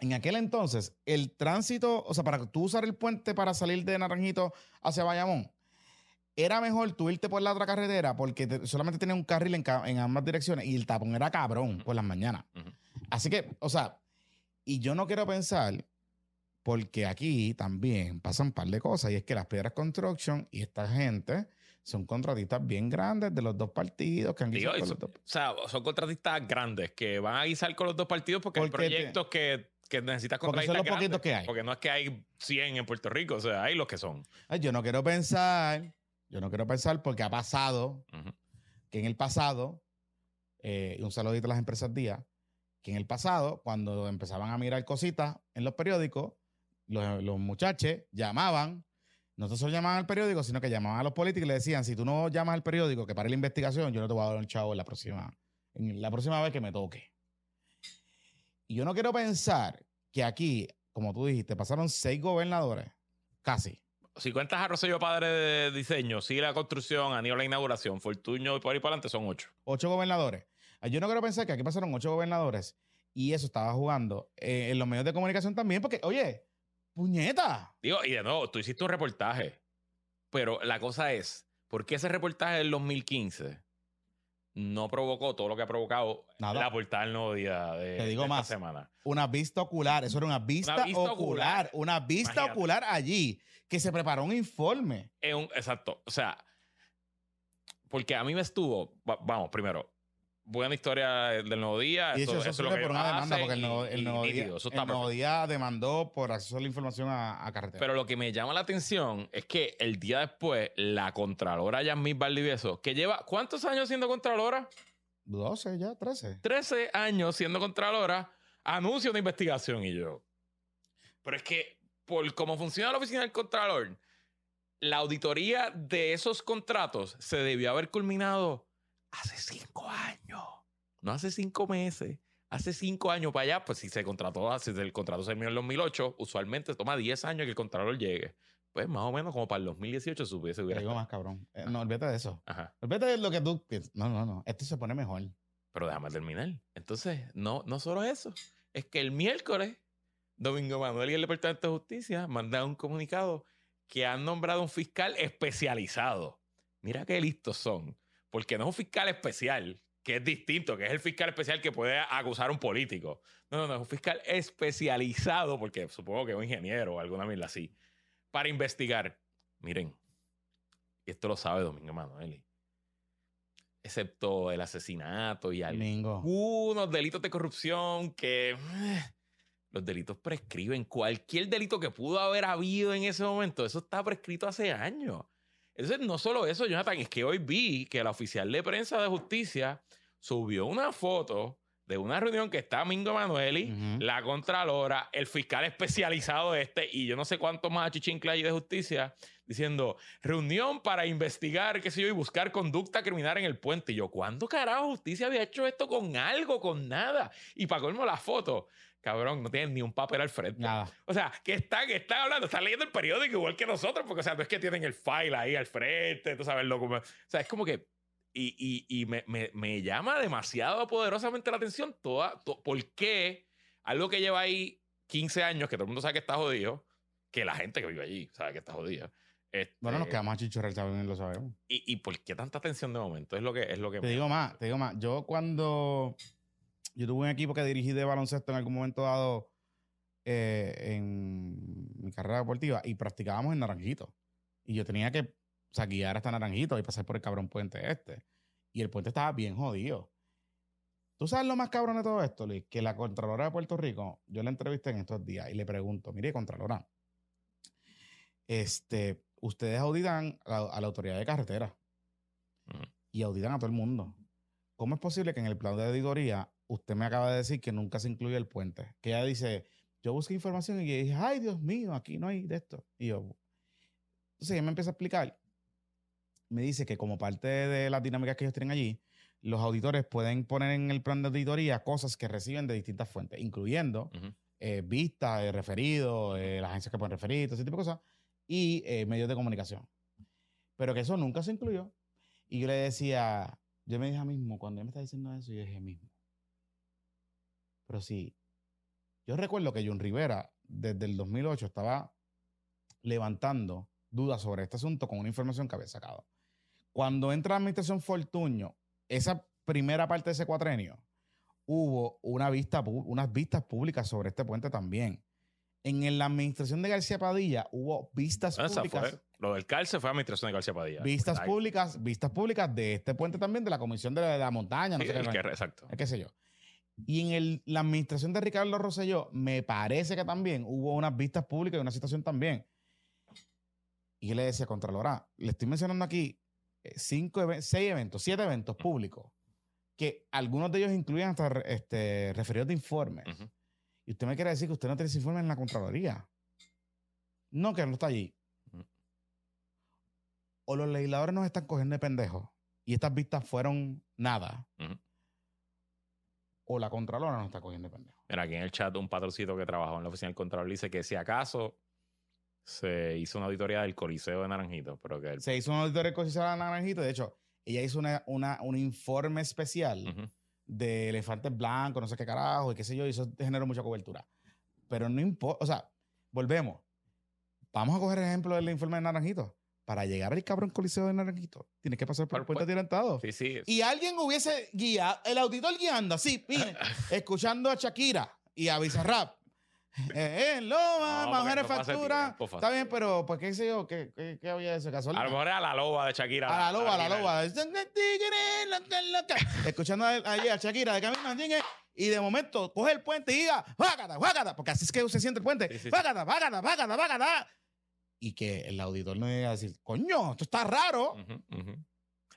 en aquel entonces, el tránsito, o sea, para tú usar el puente para salir de Naranjito hacia Bayamón, era mejor tú irte por la otra carretera porque te- solamente tenía un carril en, ambas direcciones y el tapón era cabrón por las mañanas. Así que, o sea, y yo no quiero pensar, porque aquí también pasan un par de cosas, y es que las Piedras Construction y esta gente son contratistas bien grandes de los dos partidos que han Digo, dos- O sea, son contratistas grandes que van a guisar con los dos partidos porque, hay te- proyectos que, que necesitas Porque son contratistas los poquitos que hay. Porque no es que hay 100 en Puerto Rico, o sea, hay los que son. Ay, yo no quiero pensar, yo no quiero pensar porque ha pasado que en el pasado, eh, y un saludito a las empresas Día, que en el pasado, cuando empezaban a mirar cositas en los periódicos, los, los muchachos llamaban, no solo llamaban al periódico, sino que llamaban a los políticos y le decían, si tú no llamas al periódico que pare la investigación, yo no te voy a dar un chavo en la próxima, en la próxima vez que me toque. Y yo no quiero pensar que aquí, como tú dijiste, pasaron seis gobernadores, casi. Si cuentas a Rosselló Padre de Diseño, sigue la construcción, Aníbal la inauguración, Fortuño y por ahí para adelante son ocho. ocho gobernadores. Ah, Yo no quiero pensar que aquí pasaron ocho gobernadores y eso estaba jugando eh, en los medios de comunicación también, porque, oye, puñeta. Digo, y de nuevo, tú hiciste un reportaje, pero la cosa es, ¿por qué ese reportaje del 2015 no provocó todo lo que ha provocado Nada. la portada del nuevo día de, Te digo de esta más. semana? Una vista ocular, eso era una vista, vista ocular, ocular. una vista Imagínate. ocular allí, que se preparó un informe. Un- exacto. O sea, porque a mí me estuvo, va- vamos, primero, buena historia del nuevo día. Y hecho, eso, es lo que por una demanda, porque el nuevo, el y nuevo día, eso el nuevo día demandó por acceso a la información a, a carretera. Pero lo que me llama la atención es que el día después, la Contralora Yasmín Valdivieso, que lleva, ¿cuántos años siendo Contralora? 12 ya, 13. 13 años siendo Contralora, anuncia una investigación y yo. Pero es que, por cómo funciona la oficina del Contralor, la auditoría de esos contratos se debió haber culminado hace cinco años. No hace cinco meses. Hace cinco años para allá, pues si se contrató, si el contrato se terminó en el 2008, usualmente toma 10 años que el Contralor llegue. Pues más o menos como para el 2018 se hubiese Te hubiera digo más, cabrón. Eh, no, olvídate de eso. Ajá. Olvídate de lo que tú piensas. No, no, no. Esto se pone mejor. Pero déjame terminar. Entonces, no, no solo eso. Es que el miércoles, Domingo Manuel y el Departamento de Justicia mandan un comunicado que han nombrado un fiscal especializado. Mira qué listos son. Porque no es un fiscal especial, que es distinto, que es el fiscal especial que puede acusar a un político. No, no, no, es un fiscal especializado, porque supongo que es un ingeniero o alguna mierda así, para investigar. Miren, esto lo sabe Domingo Manuel, excepto el asesinato y algo Mingo. unos delitos de corrupción que eh, los delitos prescriben. Cualquier delito que pudo haber habido en ese momento, eso está prescrito hace años. Entonces, no solo eso, Jonathan, es que hoy vi que la oficial de prensa de justicia subió una foto de una reunión que está Mingo Manueli, la Contralora, el fiscal especializado este y yo no sé cuántos más chichincla hay de justicia diciendo reunión para investigar, qué sé yo, y buscar conducta criminal en el puente. Y yo, ¿cuándo carajo justicia había hecho esto con algo, con nada? Y para colmo la foto, cabrón, no tienen ni un papel al frente. Nada. O sea, que están, están hablando, están leyendo el periódico igual que nosotros, porque, o sea, no es que tienen el file ahí al frente, tú sabes, loco. O sea, es como que. Y, y, y me, me, me llama demasiado poderosamente la atención toda. to- ¿Por qué algo que lleva ahí 15 años, que todo el mundo sabe que está jodido, que la gente que vive allí sabe que está jodida, Este, Bueno, nos quedamos a chichorrar, también lo sabemos. ¿y, ¿Y por qué tanta tensión de momento? Es lo que es lo que Te digo más, te digo más. Yo cuando yo tuve un equipo que dirigí de baloncesto en algún momento dado eh, en mi carrera deportiva y practicábamos en Naranjito. Y yo tenía que o sea, guiar hasta Naranjito y pasar por el cabrón puente este. Y el puente estaba bien jodido. ¿Tú sabes lo más cabrón de todo esto, Luis? Que la Contralora de Puerto Rico, yo la entrevisté en estos días y le pregunto, mire, Contralora, este, ustedes auditan a, a la autoridad de carretera y auditan a todo el mundo. ¿Cómo es posible que en el plan de auditoría usted me acaba de decir que nunca se incluye el puente? Que ella dice, yo busqué información y yo dije, ay, Dios mío, aquí no hay de esto. Y yo, entonces ella me empieza a explicar. Me dice que como parte de las dinámicas que ellos tienen allí, los auditores pueden poner en el plan de auditoría cosas que reciben de distintas fuentes, incluyendo Ujú. eh, vistas, eh, referidos, eh, las agencias que pueden referir, todo ese tipo de cosas, y medios de comunicación. Pero que eso nunca se incluyó. Y yo le decía, yo me dije mismo, cuando él me está diciendo eso, yo dije mismo. Pero sí, yo recuerdo que John Rivera, desde el 2008, estaba levantando dudas sobre este asunto con una información que había sacado. Cuando entra la administración Fortuño, esa primera parte de ese cuatrenio, hubo una vista, unas vistas públicas sobre este puente también. En la administración de García Padilla hubo vistas Esa públicas. fue- lo del cárcel fue administración de García Padilla. Vistas públicas, vistas públicas de este puente también, de la Comisión de la, de la Montaña, no Sí, sé qué, que- exacto. qué sé yo. Y en el- la administración de Ricardo Rosselló, me parece que también hubo unas vistas públicas y una situación también. Y yo le decía, Contralora, le estoy mencionando aquí eh, cinco, seis eventos, siete eventos públicos, que algunos de ellos incluyen hasta este, referidos de informes. Y usted me quiere decir que usted no tiene ese informe en la Contraloría. No, que no está allí. Ujú. O los legisladores nos están cogiendo de pendejos y estas vistas fueron nada. O la Contralora nos está cogiendo de pendejos. Mira, aquí en el chat un patrocito que trabajó en la oficina del Contralor dice que si acaso se hizo una auditoría del Coliseo de Naranjito, pero que el- Se hizo una auditoría de la Naranjito. De hecho, ella hizo una, una- un informe especial Ujú. de elefantes blancos, no sé qué carajo, y qué sé yo, y eso generó mucha cobertura. Pero no importa, o sea, volvemos. Vamos a coger el ejemplo del informe de Naranjito. Para llegar al cabrón coliseo de Naranjito, tienes que pasar por el puente atirantado. Sí, sí. Y alguien hubiese guiado, el auditor guiando así, miren, escuchando a Shakira y a Bizarrap. Eh, eh, Loma, No, porque no manufactura. tiempo, Está bien, pero pues qué sé yo, qué, qué, qué había de ese caso. A lo mejor era la loba de Shakira. A la loba, a la loba. Escuchando a, a, a Shakira de camino y de momento coge el puente y diga, vágata, vágata, porque así es que se siente el puente. Vágata, vágata, vágata, vágata. Y que el auditor no diga decir, coño, esto está raro.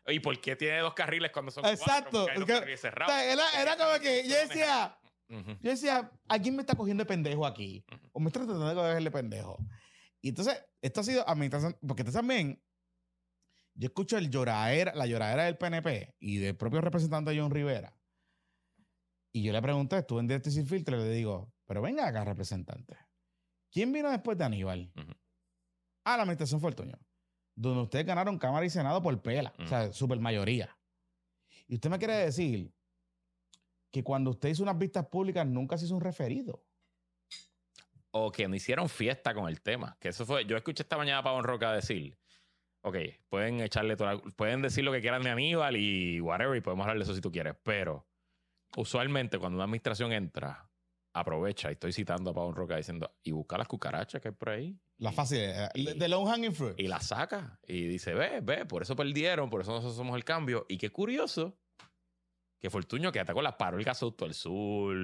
¿Y por qué tiene dos carriles cuando son Exacto, cuatro? Porque hay dos porque- carriles O cerrados. sea, era, era como que yo decía, yo decía, ¿alguien me está cogiendo de pendejo aquí? O me está tratando de cogerle pendejo. Y entonces, esto ha sido administración, porque también, yo escucho el lloradera, la lloradera del PNP y del propio representante John Rivera. Y yo le pregunté, estuve en directo y sin filtro, y le digo, pero venga acá, representante. ¿Quién vino después de Aníbal? Ah, la administración Fortuño. Donde ustedes ganaron Cámara y Senado por pela, o sea, super mayoría. Y usted me quiere decir que cuando usted hizo unas vistas públicas nunca se hizo un referido. O que no hicieron fiesta con el tema. Que eso fue. Yo escuché esta mañana a Pavón Roca decir. Ok, pueden echarle toda la- pueden decir lo que quieran de Aníbal y whatever, y podemos hablar de eso si tú quieres. Pero usualmente cuando una administración entra, aprovecha, y estoy citando a Pavón Roca diciendo, y busca las cucarachas que hay por ahí. La fácil, eh, de low hanging fruit. y la saca y dice, ve, ve, por eso perdieron, por eso nosotros somos el cambio. Y qué curioso que Fortuño, que atacó la paró el gasoducto del sur,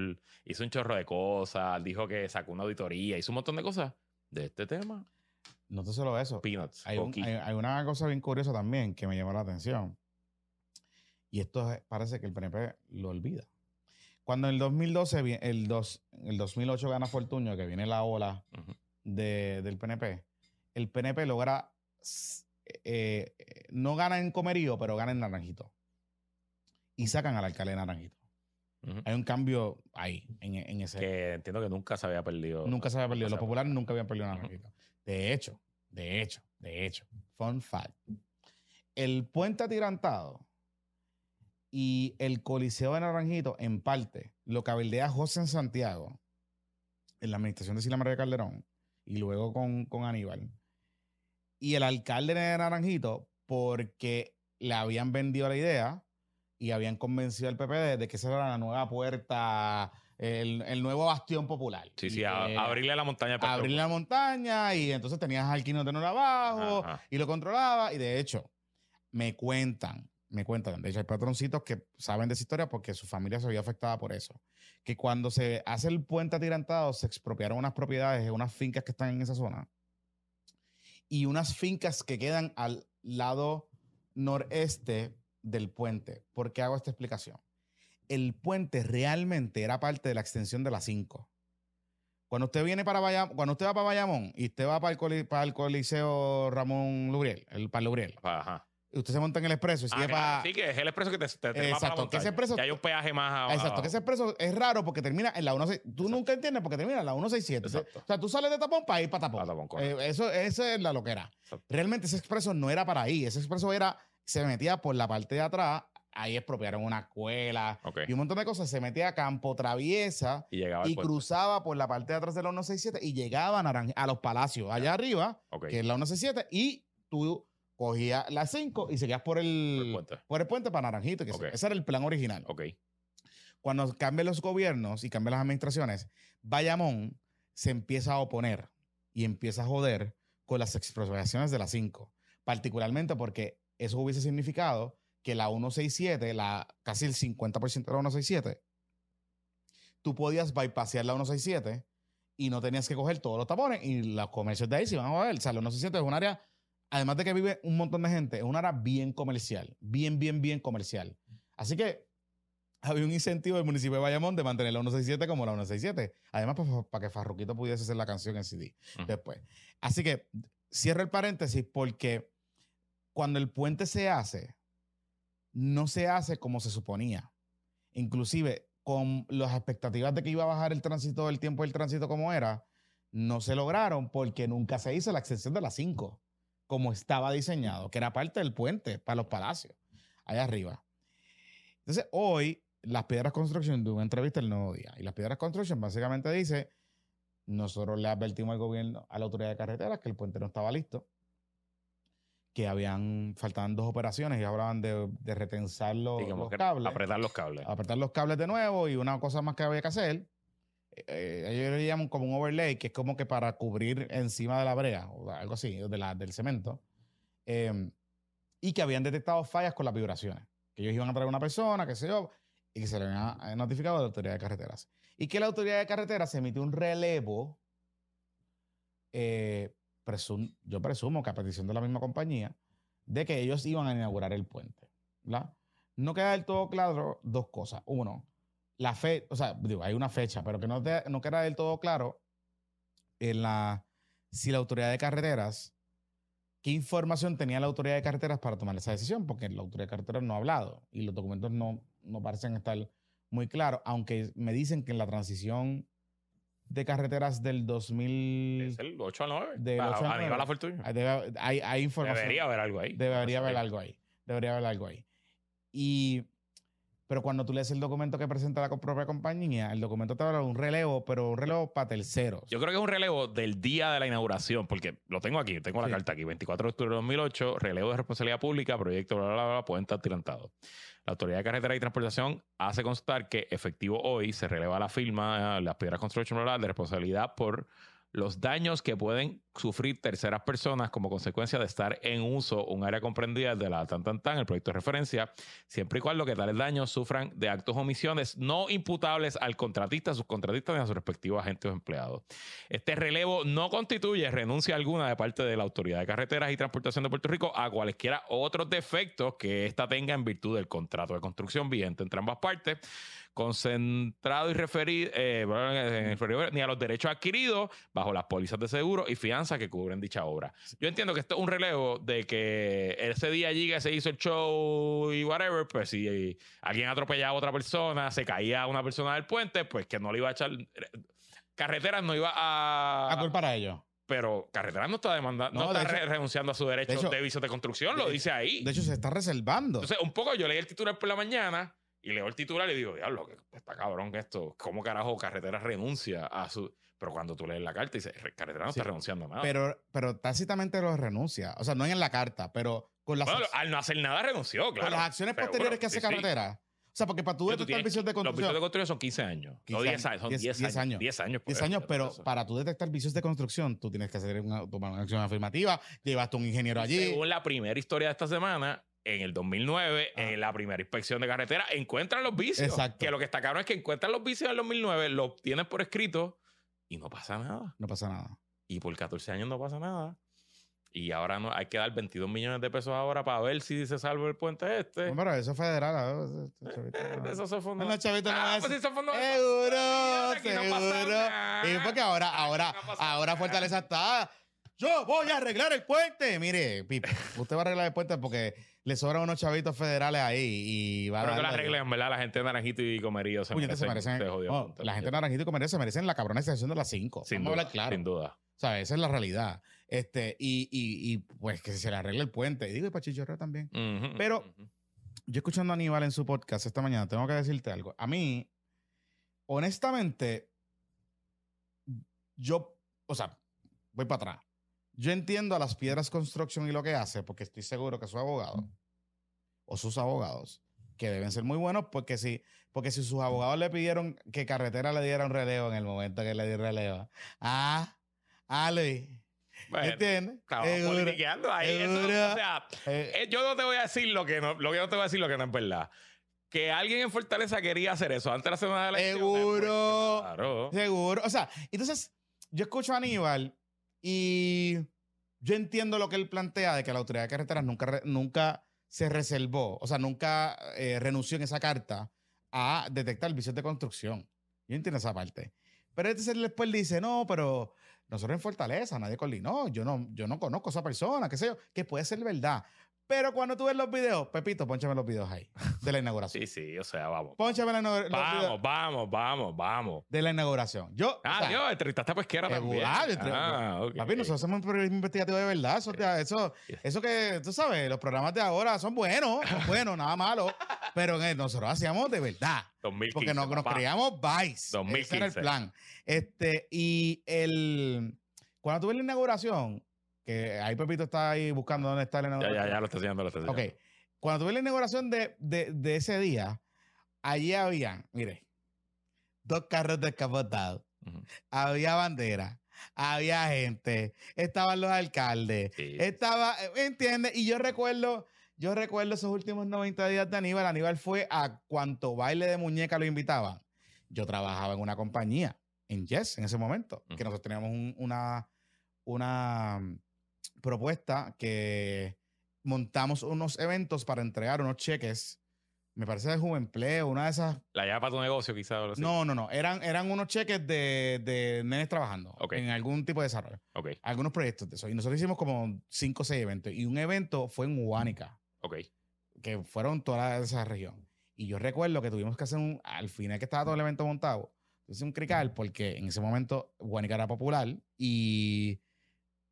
hizo un chorro de cosas, dijo que sacó una auditoría, hizo un montón de cosas de este tema. No te solo eso. Peanuts. Hay, un- hay- hay una cosa bien curiosa también que me llamó la atención. Y esto es- parece que el PNP lo olvida. Cuando en el 2012, vi- el, dos, el 2008 gana Fortuño, que viene la ola de- del PNP, el PNP logra, eh, eh, no gana en Comerío, pero gana en Naranjito. Y sacan al alcalde de Naranjito. Hay un cambio ahí, en, en ese. Que entiendo que nunca se había perdido. Nunca se había perdido. Los se había- populares nunca habían perdido. Naranjito. De hecho, de hecho, de hecho, fun fact. El puente atirantado y el Coliseo de Naranjito, en parte, lo cabildea José en Santiago, en la administración de Sila María Calderón, y luego con, con Aníbal. y el alcalde de Naranjito porque le habían vendido la idea y habían convencido al PPD de que esa era la nueva puerta, el, el nuevo bastión popular. Sí, sí, a- abrirle la montaña. al abrir la montaña y entonces tenías al Quino Tenor abajo Ajá. y lo controlaba y de hecho me cuentan, me cuentan, de hecho hay patroncitos que saben de esa historia porque su familia se vio afectada por eso, que cuando se hace el puente atirantado se expropiaron unas propiedades, unas fincas que están en esa zona y unas fincas que quedan al lado noreste del puente. ¿Por qué hago esta explicación? El puente realmente era parte de la extensión de la 5. Cuando usted viene para Bayamón, cuando usted va para Bayamón y usted va para el, para el Coliseo Ramón Lubriel, el para Lubriel, Ajá. Y usted se monta en el expreso y Ah, sigue para... Sí, que es el expreso que te, te, te va para la Exacto, que montaña. ese expreso- Que hay un peaje más abajo. Exacto, que ese expreso es raro porque termina en la 16. Tú Exacto. nunca entiendes porque termina en la 167. Exacto. O sea, tú sales de tapón para ir para tapón. Para Tapón. Eh, eso, esa es la loquera. Exacto. Realmente ese expreso no era para ahí. Ese expreso era, se metía por la parte de atrás. Ahí expropiaron una escuela y un montón de cosas. Se metía a campo traviesa Y y cruzaba por la parte de atrás de la 167 y llegaba a, Naran- a los palacios, allá arriba, que es la 167, y tú cogías la 5 y seguías por el, Por el puente. por el puente para Naranjito. Que Ok. ese era el plan original Ok. cuando cambian los gobiernos y cambian las administraciones, Bayamón se empieza a oponer y empieza a joder con las expropiaciones de la 5, particularmente porque eso hubiese significado que la 167, la, casi el 50% de la 167, tú podías bypassear la 167 y no tenías que coger todos los tapones y los comercios de ahí se iban a joder. O sea, la 167 es un área, además de que vive un montón de gente, es un área bien comercial, bien, bien, bien comercial. Así que había un incentivo del municipio de Bayamón de mantener la 167 como la 167. Además, para que Farruquito pudiese hacer la canción en CD después. Así que cierro el paréntesis porque cuando el puente se hace, no se hace como se suponía. Inclusive con las expectativas de que iba a bajar el tránsito, el tiempo del tránsito como era, no se lograron porque nunca se hizo la extensión de las 5 como estaba diseñado, que era parte del puente para los palacios, allá arriba. Entonces, hoy, las Piedras Construction de una entrevista el nuevo día. Y las Piedras Construction básicamente dice: Nosotros le advertimos al gobierno, a la autoridad de carreteras, que el puente no estaba listo, que habían, faltaban dos operaciones y hablaban de, de retensar los, los cables, apretar los cables. apretar los cables de nuevo y una cosa más que había que hacer. Eh, ellos le llaman como un overlay, que es como que para cubrir encima de la brea, o algo así, de la, del cemento. Eh, y que habían detectado fallas con las vibraciones. Que ellos iban a traer una persona, qué sé yo, y que se le había notificado a la autoridad de carreteras. Y que la autoridad de carreteras emitió un relevo, eh, presum- yo presumo que a petición de la misma compañía, de que ellos iban a inaugurar el puente. ¿verdad? No queda del todo claro dos cosas. Uno, la fe, o sea, digo, hay una fecha, pero que no, te- no queda del todo claro en la, si la autoridad de carreteras, qué información tenía la autoridad de carreteras para tomar esa decisión, porque la autoridad de carreteras no ha hablado y los documentos no, no parecen estar muy claros, aunque me dicen que en la transición de carreteras del 2000 Es el 8 al 9. Del Ah, 8 al Aníbal 9. La Fortuna. debe- hay, hay información. Debería haber algo ahí. Debería haber algo ahí. Debería haber algo ahí. Y, pero cuando tú lees el documento que presenta la propia compañía, el documento te habla de un relevo, pero un relevo para terceros. Yo creo que es un relevo del día de la inauguración, porque lo tengo aquí, tengo la Sí. carta aquí, 24 de octubre de 2008, relevo de responsabilidad pública, proyecto, bla, bla, bla, bla, puente adelantado. La Autoridad de Carretera y Transportación hace constar que efectivo hoy se releva la firma, eh, las piedras construction, bla, bla, de responsabilidad por los daños que pueden sufrir terceras personas como consecuencia de estar en uso un área comprendida de la tan tan tan, el proyecto de referencia, siempre y cuando que tales daños sufran de actos o omisiones no imputables al contratista, subcontratista ni a sus respectivos agentes o empleados. Este relevo no constituye renuncia alguna de parte de la Autoridad de Carreteras y Transportación de Puerto Rico a cualesquiera otros defectos que ésta tenga en virtud del contrato de construcción vigente entre ambas partes, concentrado y referido, eh, referido ni a los derechos adquiridos bajo las pólizas de seguro y fianza que cubren dicha obra. Yo entiendo que esto es un relevo de que ese día llega, se hizo el show y whatever, pues si alguien atropellaba a otra persona, se caía una persona del puente, pues que no le iba a echar... Carreteras no iba a... a culpar a ellos. Pero Carreteras no está demandando, no, No, de está hecho- renunciando a su derecho de de, hecho- vicios de construcción, lo de- dice ahí. De hecho, se está reservando. Entonces, un poco yo leí el titular por la mañana Y leo el titular y digo, diablo, que está cabrón esto. ¿Cómo carajo Carretera renuncia a su. Pero cuando tú lees la carta, dice, Carretera no Sí. está renunciando a nada. Pero, pero tácitamente lo renuncia. O sea, no en la carta, pero con las, Bueno, al no hacer nada renunció, con claro. las acciones Seguro, posteriores que hace sí, carretera. O sea, porque para tú Pero tú detectar vicios de Los vicios de construcción. construcción son 15 años. 15 no 10 años, son 10 10, 10 años. años. 10 años. por 10 eso, años, pero para tú detectar vicios de construcción, tú tienes que hacer una, tomar una acción afirmativa, llevaste un ingeniero allí. Según la primera historia de esta semana, en el 2009, Ah. en la primera inspección de carretera, encuentran los vicios. Exacto. Que lo que está cabrón es que encuentran los vicios en el 2009, lo tienen por escrito y no pasa nada. No pasa nada. Y por 14 años no pasa nada. Y ahora no, hay que dar 22 millones de pesos ahora para ver si se salva el puente este. No, pero eso es federal. ¿no? Eso- chavito, son fondos. No, los chavitos no Ah, es- pues Seguro, no seguro. nada. Y porque ahora, ahora, no ahora. Fortaleza está. Yo voy a arreglar el puente. Mire, Pipo, usted va a arreglar el puente porque le sobran unos chavitos federales ahí y va Pero a que lo arreglen, ¿verdad? La gente de Naranjito y Comerío se merecen, no, punto. la gente de Naranjito y Comerío se merecen la cabrona extensión de las 5. Sin Vamos a duda, hablar claro. sin duda. ¿Sabes? Esa es la realidad. Este, y, y, y pues que se le arregle el puente. Y digo, y para Chichorro también. Pero-. Yo escuchando a Aníbal en su podcast esta mañana, tengo que decirte algo. A mí, honestamente, yo, o sea, voy para atrás. Yo entiendo a las piedras construction y lo que hace, porque estoy seguro que su abogado o sus abogados, que deben ser muy buenos, porque si, porque si sus abogados le pidieron que carretera le diera un relevo en el momento que le di relevo. Ah, ah, Luis. Bueno, ¿Entiendes? Politiqueando ahí. Eso, o sea, Eh, eh, yo no te voy a decir lo que no, lo que no te voy a decir lo que no es verdad. Que alguien en Fortaleza quería hacer eso antes de la semana de la elección. Seguro. Claro. Seguro. O sea, entonces yo escucho a Aníbal y yo entiendo lo que él plantea de que la autoridad de carreteras nunca, nunca se reservó, o sea, nunca eh, renunció en esa carta a detectar vicios de construcción. Yo entiendo esa parte. Pero entonces él después dice, no, pero nosotros en Fortaleza, nadie coordinó, yo no, yo no conozco a esa persona, qué sé yo, que puede ser verdad. Pero cuando tú ves los videos, Pepito, ponchame los videos ahí, de la inauguración. Sí, sí, o sea, vamos. Pónchame la inauguración. Vamos, vamos, vamos, vamos. de la inauguración. Yo, o Ah, sea, Dios, entrevistaste a Pesquera Eh, también. ah, Ah, ok. Papi, nosotros hacemos un periodismo investigativo de verdad. Eso, eso, eso que, tú sabes, los programas de ahora son buenos, son buenos, nada malo. Pero nosotros hacíamos de verdad. 2015, Porque nos, nos creíamos Vice. 2015. Ese era el plan. Este, y el. Cuando tuve la inauguración, que ahí Pepito está ahí buscando dónde está la Ya, inauguración. ya, ya lo está enseñando, lo está enseñando. Ok. Cuando tuve la inauguración de, de, de ese día, allí había, mire, dos carros descapotados había bandera, había gente, estaban los alcaldes, Sí. estaba, ¿me entiendes? Y yo recuerdo, yo recuerdo esos últimos 90 días de Aníbal. Aníbal fue a cuanto baile de muñeca lo invitaban. Yo trabajaba en una compañía, en Yes, en ese momento, que nosotros teníamos un- una, una propuesta que montamos unos eventos para entregar unos cheques. Me parece de Juvenpleo, una de esas La llave para tu negocio, quizás. no, no, no. Eran, eran unos cheques de, de nenes trabajando Ok. en algún tipo de desarrollo. Ok, Algunos proyectos de eso. Y nosotros hicimos como cinco o seis eventos. Y un evento fue en Huánica, ok. que fueron toda esa región. Y yo recuerdo que tuvimos que hacer un. Al final que estaba todo el evento montado, hice un crical porque en ese momento Huánica era popular y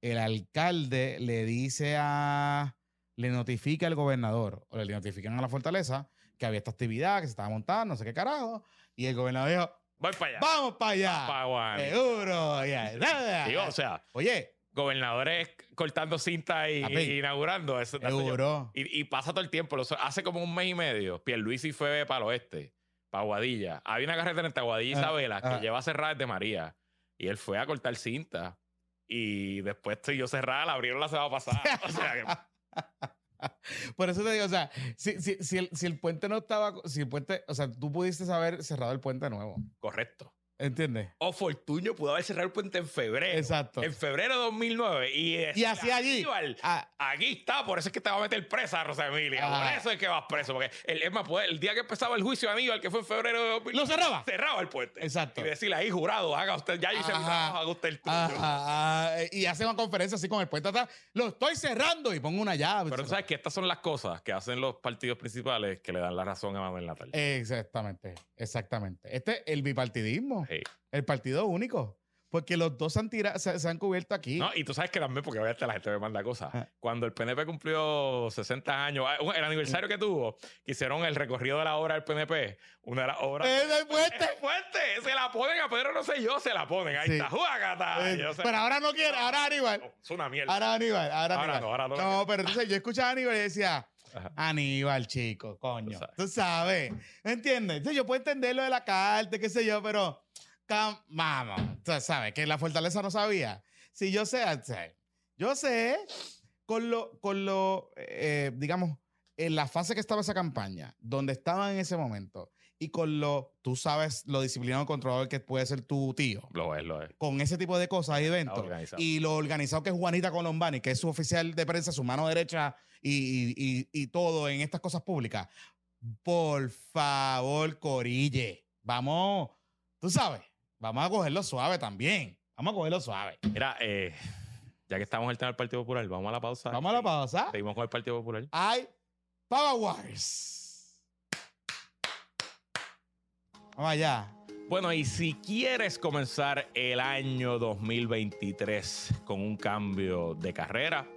el alcalde le dice a. Le notifica al gobernador o le notifican a la fortaleza que había esta actividad que se estaba montando, no sé qué carajo. Y el gobernador dijo: Voy para allá. ¡Vamos para allá! Pa'. Seguro. nada. Digo, o sea, Oye, gobernadores cortando cinta y, y inaugurando. Eso, eso yo- seguro. y, y pasa todo el tiempo. Hace como un mes y medio, Pierluisi fue para el oeste, para Aguadilla. Había una carretera entre Aguadilla y Ah, Isabela que ah. lleva cerrada desde María. Y él fue a cortar cinta. Y después estoy yo cerrada, la abrieron la semana pasada. O sea, que- Por eso te digo, o sea, si, si, si, el, si el puente no estaba, si el puente, o sea, tú pudiste haber cerrado el puente nuevo, correcto. ¿Entiendes? O Fortuño pudo haber cerrado el puente en febrero. Exacto. En febrero de 2009. Y, Y así allí. Ah, Aquí está, por eso es que te va a meter presa, Rosa Emilia. Ah. Por eso es que vas preso. Porque el, es más, pues, el día que empezaba el juicio de Aníbal, que fue en febrero de 2009, ¿Lo cerraba? cerraba el puente. Exacto. Y decirle ahí, jurado, haga usted, ya hice mi trabajo, haga usted el tuyo. Ajá, ah, y hace una conferencia así con el puente atrás. Lo estoy cerrando y pongo una llave. Pero tú sabes que estas son las cosas que hacen los partidos principales que le dan la razón a Manuel Natal. Exactamente, exactamente. Este es el bipartidismo, Sí. el partido único. Porque los dos se han, tirado, se, se han cubierto aquí. No, y tú sabes que también, porque obviamente la gente me manda cosas. Ah. Cuando el PNP cumplió 60 años, ah, el aniversario que tuvo, que hicieron el recorrido de la obra del PNP, una de las obras. ¡Es del puente! ¡Es fuerte! Se la ponen a Pedro, no sé yo, se la ponen. Ahí Sí. está, ¡juagata! Eh, pero ahora no quiere, ahora Aníbal. No, Es una mierda. Ahora Aníbal, ahora Ahora Aníbal. no, ahora no. No, pero entonces yo escuchaba a Aníbal y decía, Ajá. Aníbal, chico, coño. Tú sabes. ¿Me entiendes? Entonces yo puedo entender lo de la carta, qué sé yo, pero. Vamos. Tú sabes que la fortaleza no sabía. Si yo sé, yo sé, con lo, con lo, eh, digamos, en la fase que estaba esa campaña, donde estaba en ese momento, y con lo, tú sabes, lo disciplinado y controlador que puede ser tu tío, Lo es, lo es. con ese tipo de cosas y eventos, organizado. y lo organizado que es Juanita Colombani, que es su oficial de prensa, su mano derecha y, y- y- y todo en estas cosas públicas. Por favor, Corille, vamos, tú sabes, vamos a cogerlo suave también. Vamos a cogerlo suave. Mira, eh, ya que estamos en el tema del Partido Popular, vamos a la pausa. Vamos a la pausa. Seguimos con el Partido Popular. Hay Power Wars. Vamos allá. Bueno, y si quieres comenzar el año 2023 con un cambio de carrera,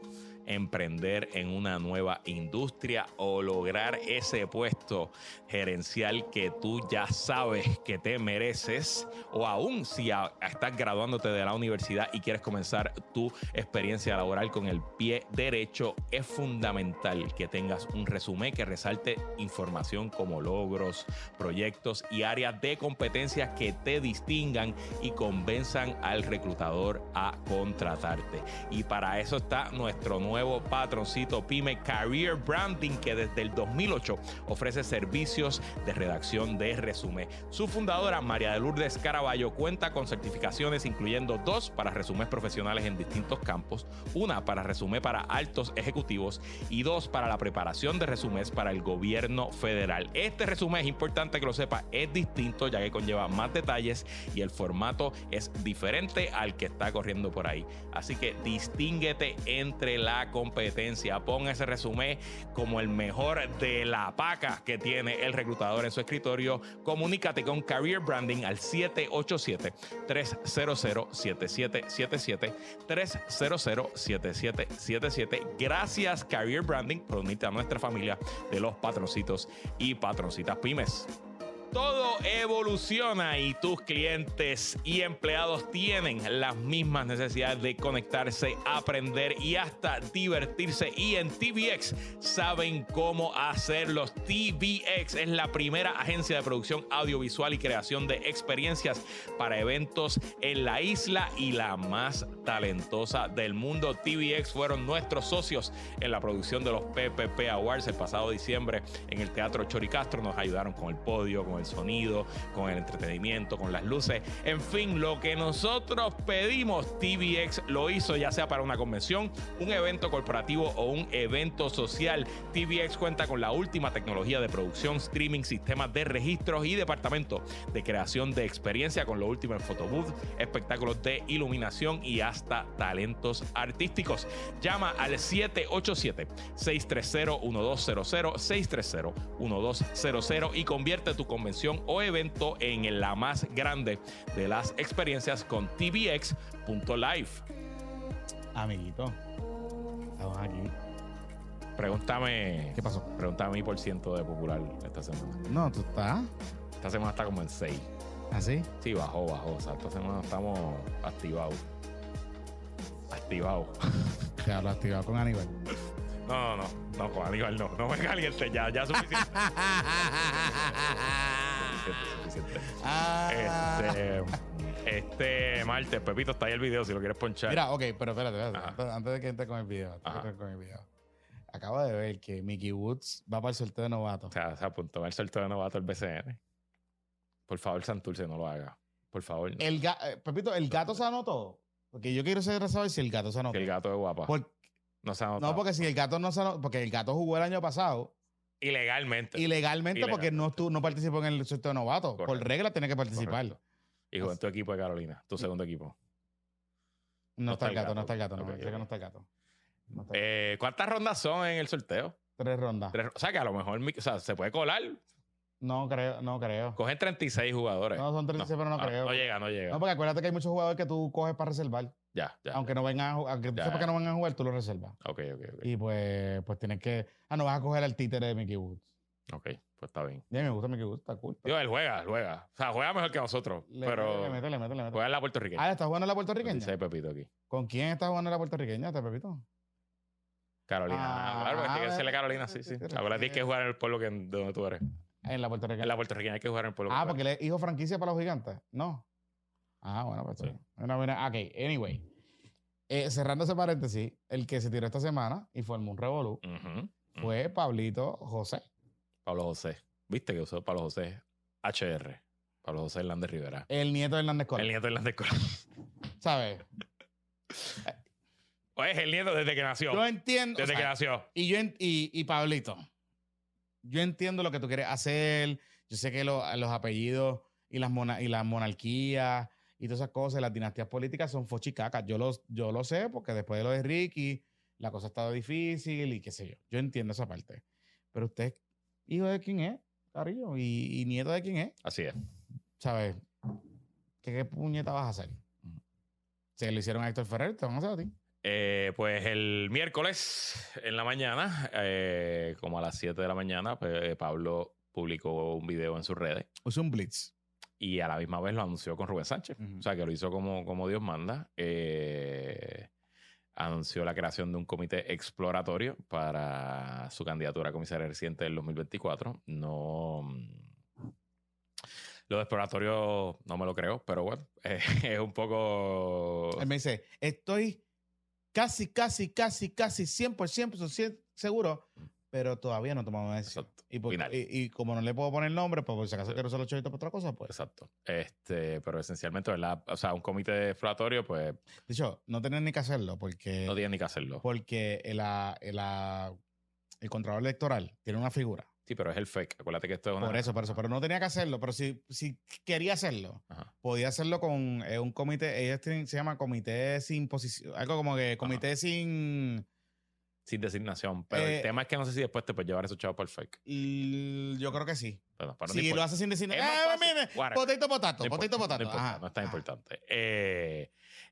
emprender en una nueva industria o lograr ese puesto gerencial que tú ya sabes que te mereces, o aún si estás graduándote de la universidad y quieres comenzar tu experiencia laboral con el pie derecho, es fundamental que tengas un resumen que resalte información como logros, proyectos y áreas de competencias que te distingan y convenzan al reclutador a contratarte. Y para eso está nuestro nuevo patroncito Pyme Career Branding que desde el 2008 ofrece servicios de redacción de resumen. Su fundadora María de Lourdes Caraballo cuenta con certificaciones incluyendo dos para resúmenes profesionales en distintos campos, una para resumen para altos ejecutivos y dos para la preparación de resúmenes para el gobierno federal. Este resumen es importante que lo sepa, es distinto ya que conlleva más detalles y el formato es diferente al que está corriendo por ahí. Así que distínguete entre la competencia. Pon ese resumen como el mejor de la paca que tiene el reclutador en su escritorio. Comunícate con Career Branding al 787-300-7777. 300-7777. Gracias Career Branding por a nuestra familia de los patroncitos y patroncitas pymes. Todo evoluciona y tus clientes y empleados tienen las mismas necesidades de conectarse, aprender y hasta divertirse. Y en TVX saben cómo hacerlo. TVX es la primera agencia de producción audiovisual y creación de experiencias para eventos en la isla y la más talentosa del mundo. TVX fueron nuestros socios en la producción de los PPP Awards el pasado diciembre en el Teatro Choricastro. Nos ayudaron con el podio, con el sonido, con el entretenimiento, con las luces. En fin, lo que nosotros pedimos, TVX lo hizo ya sea para una convención, un evento corporativo o un evento social. TVX cuenta con la última tecnología de producción, streaming, sistemas de registros y departamento de creación de experiencia con lo último en photobooth, espectáculos de iluminación y hasta talentos artísticos. Llama al 787-630-1200, 630-1200 y convierte tu convención o evento en la más grande de las experiencias con tvx.live. Amiguito. Estamos aquí. Pregúntame, ¿Qué pasó? pregúntame mi por ciento de popular esta semana. No, tú estás Esta semana está como en 6. así. Sí, bajó, bajó. O sea, esta semana estamos activados. Activados. Te hablo activado con Aníbal. No, no, no, no, con Aníbal no. No me caliente ya, ya suficiente. Ah. Este, este martes, Pepito, está ahí el video si lo quieres ponchar. Mira, ok, pero espérate, espérate. Antes, antes de que entre con el video. antes de que con el video. Acabo de ver que Mickey Woods va para el sorteo de novato. O sea, se apuntó al sorteo de novato el BCN. Por favor, Santurce, no lo haga. Por favor. El ga- eh, Pepito, ¿el gato se anotó? Porque yo quiero saber si el gato se anotó. Que el gato es guapa. Por- no se ha notado. no, porque si el gato no se anotó, porque el gato jugó el año pasado Ilegalmente. ilegalmente porque no, estu- no participó en el sorteo novato. Por regla tiene que participar. Correcto. Hijo, en tu equipo de Carolina, tu segundo equipo. No, está el gato, no está el gato. No, Ok, sé que no está el gato. No está- Eh, ¿Cuántas rondas son en el sorteo? Tres rondas. Tres- o sea, que a lo mejor o sea, se puede colar. No creo, no creo. Cogen 36 jugadores. No, son 36, pero no Ah, creo. No llega, no llega. No, porque acuérdate que hay muchos jugadores que tú coges para reservar. Ya, ya. Aunque no vengan a jugar, aunque tú sepas que no vengan a jugar, tú lo reservas. Ok, ok, ok. Y pues, pues tienes que. Ah, no vas a coger al títere de Mickey Woods. Ok, pues está bien. Ya me gusta Mickey Woods, está cool. Digo, él juega, él juega. O sea, juega mejor que nosotros. Le pero le mete, le mete, le mete. juega en la puertorriqueña. Ah, ¿está jugando en la puertorriqueña? Dice Pepito aquí. ¿Con quién está jugando en la puertorriqueña, este Pepito? Carolina. Ah, claro, hay que decirle Carolina, sí, sí. Ahora tienes que jugar en el pueblo que, de donde tú eres. En la puertorriqueña. En la puertorriqueña hay que jugar en el pueblo. Ah, porque él es hijo franquicia para los gigantes. No. Ah, bueno, pues sí. Sí. Una buena- Ok, anyway. Eh, cerrando ese paréntesis, el que se tiró esta semana y formó un revolú Ujú. fue Pablito José. Pablo José. ¿Viste que usó Pablo José? HR. Pablo José Hernández Rivera. El nieto de Hernández Colón. El nieto de Hernández Colón. ¿Sabes? O es el nieto desde que nació. Yo entiendo. o Desde sea, que nació. Y yo en- y, y Pablito, yo entiendo lo que tú quieres hacer. Yo sé que lo- los apellidos y las, mona- y las monarquías y todas esas cosas, las dinastías políticas son fochicacas. Yo lo, yo lo sé porque después de lo de Ricky, la cosa ha estado difícil y qué sé yo. Yo entiendo esa parte. Pero usted, hijo de quién es, Carillo, y, y nieto de quién es, Así es. ¿sabes? ¿Qué, qué puñeta vas a hacer? Se lo hicieron a Héctor Ferrer, te van a hacer a ti. Eh, pues el miércoles en la mañana, eh, como a las 7 de la mañana, pues, Pablo publicó un video en sus redes Usó un blitz. Y a la misma vez lo anunció con Rubén Sánchez. O sea, que lo hizo como, como Dios manda. Eh, anunció la creación de un comité exploratorio para su candidatura a comisaria reciente del 2024. No. mm, Lo de exploratorio no me lo creo, pero bueno, eh, es un poco. Él me dice, estoy casi, casi, casi, casi 100%, 100% seguro, pero todavía no tomamos decisión. Exacto. Y, por- Final. y- y como no le puedo poner nombre, pues por si acaso Sí. quiero usar los chavitos para otra cosa, pues. Exacto. Este, pero esencialmente, ¿verdad? O sea, un comité exploratorio, pues De hecho, no tienen ni que hacerlo porque, no tiene ni que hacerlo. porque el, ah, el, ah, el contralor electoral tiene una figura. Sí, pero es el fake. Acuérdate que esto es una. Por eso, por eso. Pero no tenía que hacerlo. Pero si, si quería hacerlo, Ajá. podía hacerlo con eh, un comité. Ellos tienen, se llama comité sin posición. Algo como que comité sin. Sin designación. Pero Eh, el tema es que no sé si después te puedes llevar esos chavos por el fake. y yo creo que sí. Pero, no si lo hace sin. Es Eh, mire, Whatever. Potato. No Potato, importa, potato. No, importa, Ajá. no es tan importante. Eh,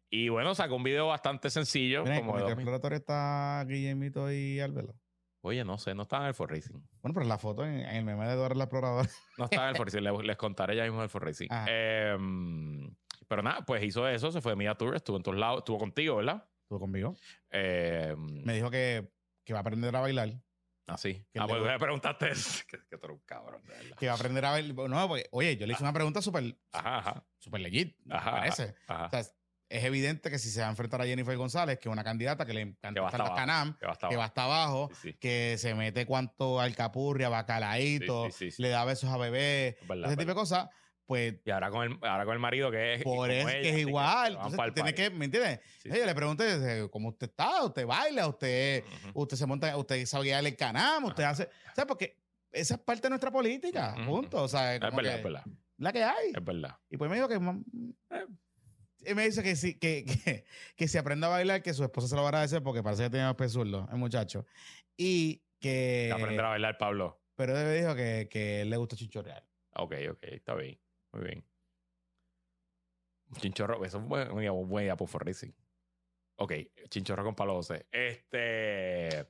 y bueno, sacó un video bastante sencillo. Mira, el exploratorio está Guillermito y Albelo. Oye, no sé, no estaba en el For Racing. Bueno, pero la foto en, en el meme de Dora la exploradora. No estaba en el For Racing. Les, les contaré ya mismo el For Racing. Eh, pero nada, pues hizo eso, se fue de Media Tour, estuvo en todos lados, estuvo contigo, ¿verdad? Estuvo conmigo. Eh, Me dijo que, que va a aprender a bailar. así. Ah, le pues me preguntaste que, que tú eres un cabrón, de verdad. Que va a aprender a bailar. No, pues, oye, yo le hice una pregunta súper ajá. súper legit. me Ajá, parece. ajá. O sea, es- evidente que si se va a enfrentar a Jennifer González, que es una candidata que le encanta hasta las canam, Que va hasta abajo. hasta abajo, Sí, sí. que se mete cuanto alcapurria, bacalaíto, Sí, le da besos a bebé, verdad, ese es tipo de cosas, pues Y ahora con el, ahora con el marido que es. y por eso ella, es que igual. van Entonces party. que, ¿me entiendes? Sí, Oye, le pregunté eh, cómo usted está, usted baila, usted, usted se monta, usted sabe guiar el canam, usted hace, o sea, porque esa es parte de nuestra política, Ujú. punto. O sea, Es como verdad, que es verdad. la que hay. Es verdad. Y pues me dijo que, mam- Eh. él me dice que sí, que, que, que si aprenda a bailar, que su esposa se lo va a agradecer porque parece que tiene más pesurlo, el muchacho. Y que. Que aprender a bailar, Pablo. Pero él me dijo que, que él le gusta chichorrear. Ok, ok, está bien. Muy bien. Chinchorro, eso es un buen, por For Racing. Ok, chinchorro con Pablo José. Este.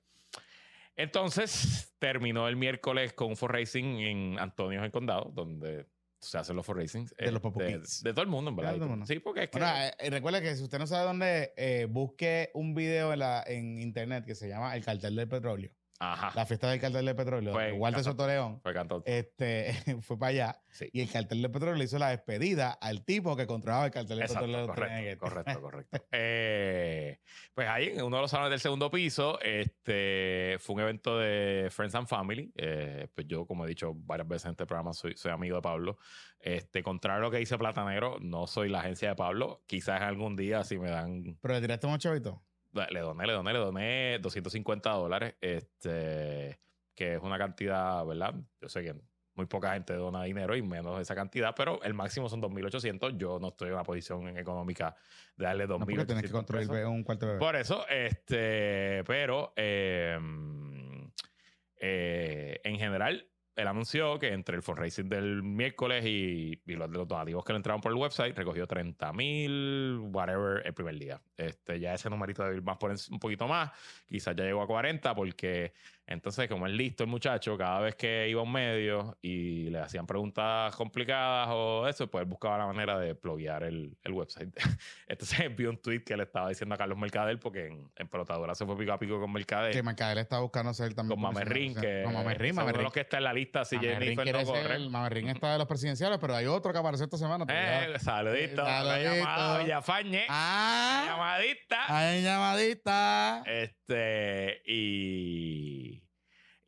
Entonces, terminó el miércoles con un For Racing en Antonio, en Condado, donde se hacen los For Racings. De los Popo de, Kids. de todo el mundo, en verdad. De todo el mundo. Sí, porque es que. Bueno, eh, eh, recuerda que si usted no sabe dónde, eh, busque un video en, la, en internet que se llama El Cartel del Petróleo. Ajá. La fiesta del Cartel del Petróleo. Fue de en Walter Soto León. Fue. Este, fue para allá. Sí. Y el Cartel del Petróleo le hizo la despedida al tipo que controlaba el Cartel del Exacto, Petróleo. correcto, correcto, correcto. Eh, pues ahí, en uno de los salones del segundo piso, este, fue un evento de Friends and Family. Eh, pues yo, como he dicho varias veces en este programa, soy, soy amigo de Pablo. Este, contrario a lo que dice Platanero, no soy la agencia de Pablo. Quizás algún día, si me dan Pero le tiraste un chavito. Le doné, le doné, le doné 250 dólares, este, que es una cantidad, ¿verdad? Yo sé que muy poca gente dona dinero y menos esa cantidad, pero el máximo son 2.800. Yo no estoy en una posición económica de darle No, porque 2.800 tienes que construir un cuarto de bebé. Por eso, este, pero eh, eh, en general, él anunció que entre el fundraising del miércoles y, los, los donativos que le entraron por el website, recogió 30 mil, whatever, el primer día. Este, ya ese numerito debe ir más un poquito más, quizás ya llegó a 40, porque entonces, como es listo el muchacho, cada vez que iba a un medio y le hacían preguntas complicadas o eso, pues él buscaba la manera de pluguear el, el website. Entonces vi un tweet que le estaba diciendo a Carlos Mercader, porque en, en pelotadura se fue pico a pico con Mercader. Que Mercader está buscando ser también. con Mamerrín, que Con Mamerrín, seguro Mamerrín. los que está en la lista si Jennifer no corre. Mamerrín está de los presidenciales, pero hay otro que apareció esta semana. Eh, saludito. Eh, saludito. Villafañe. Ah, Llamadita. llamadita. Este, y.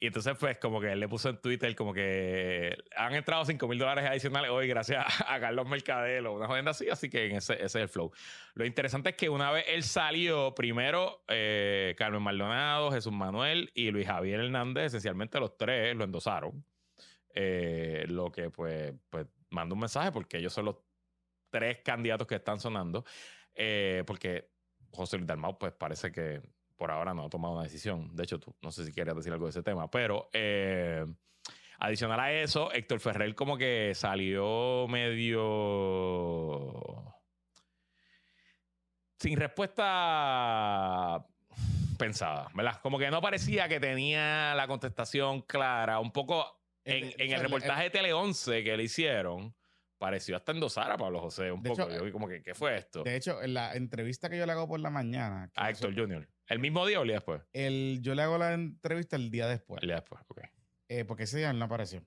Y entonces, pues, como que él le puso en Twitter, como que han entrado 5 mil dólares adicionales hoy gracias a Carlos Mercadel o una jodienda así, así que ese es el flow. Lo interesante es que una vez él salió, primero eh, Carmen Maldonado, Jesús Manuel y Luis Javier Hernández, esencialmente los tres lo endosaron. Eh, lo que, pues, pues, manda un mensaje porque ellos son los tres candidatos que están sonando. Eh, porque José Luis Dalmau, pues parece que por ahora no ha tomado una decisión. De hecho, tú no sé si quieres decir algo de ese tema, pero eh, adicional a eso, Héctor Ferrer como que salió medio sin respuesta pensada, ¿verdad? Como que no parecía que tenía la contestación clara, un poco en, El- en el reportaje de Tele 11 que le hicieron, pareció hasta endosar a Pablo José un De poco. hecho, Yo vi como que, ¿qué fue esto? De hecho, en la entrevista que yo le hago por la mañana, a Héctor Jr. ¿El mismo día o el día después? el, yo le hago la entrevista el día después, El día después, ok. eh, porque ese día no apareció.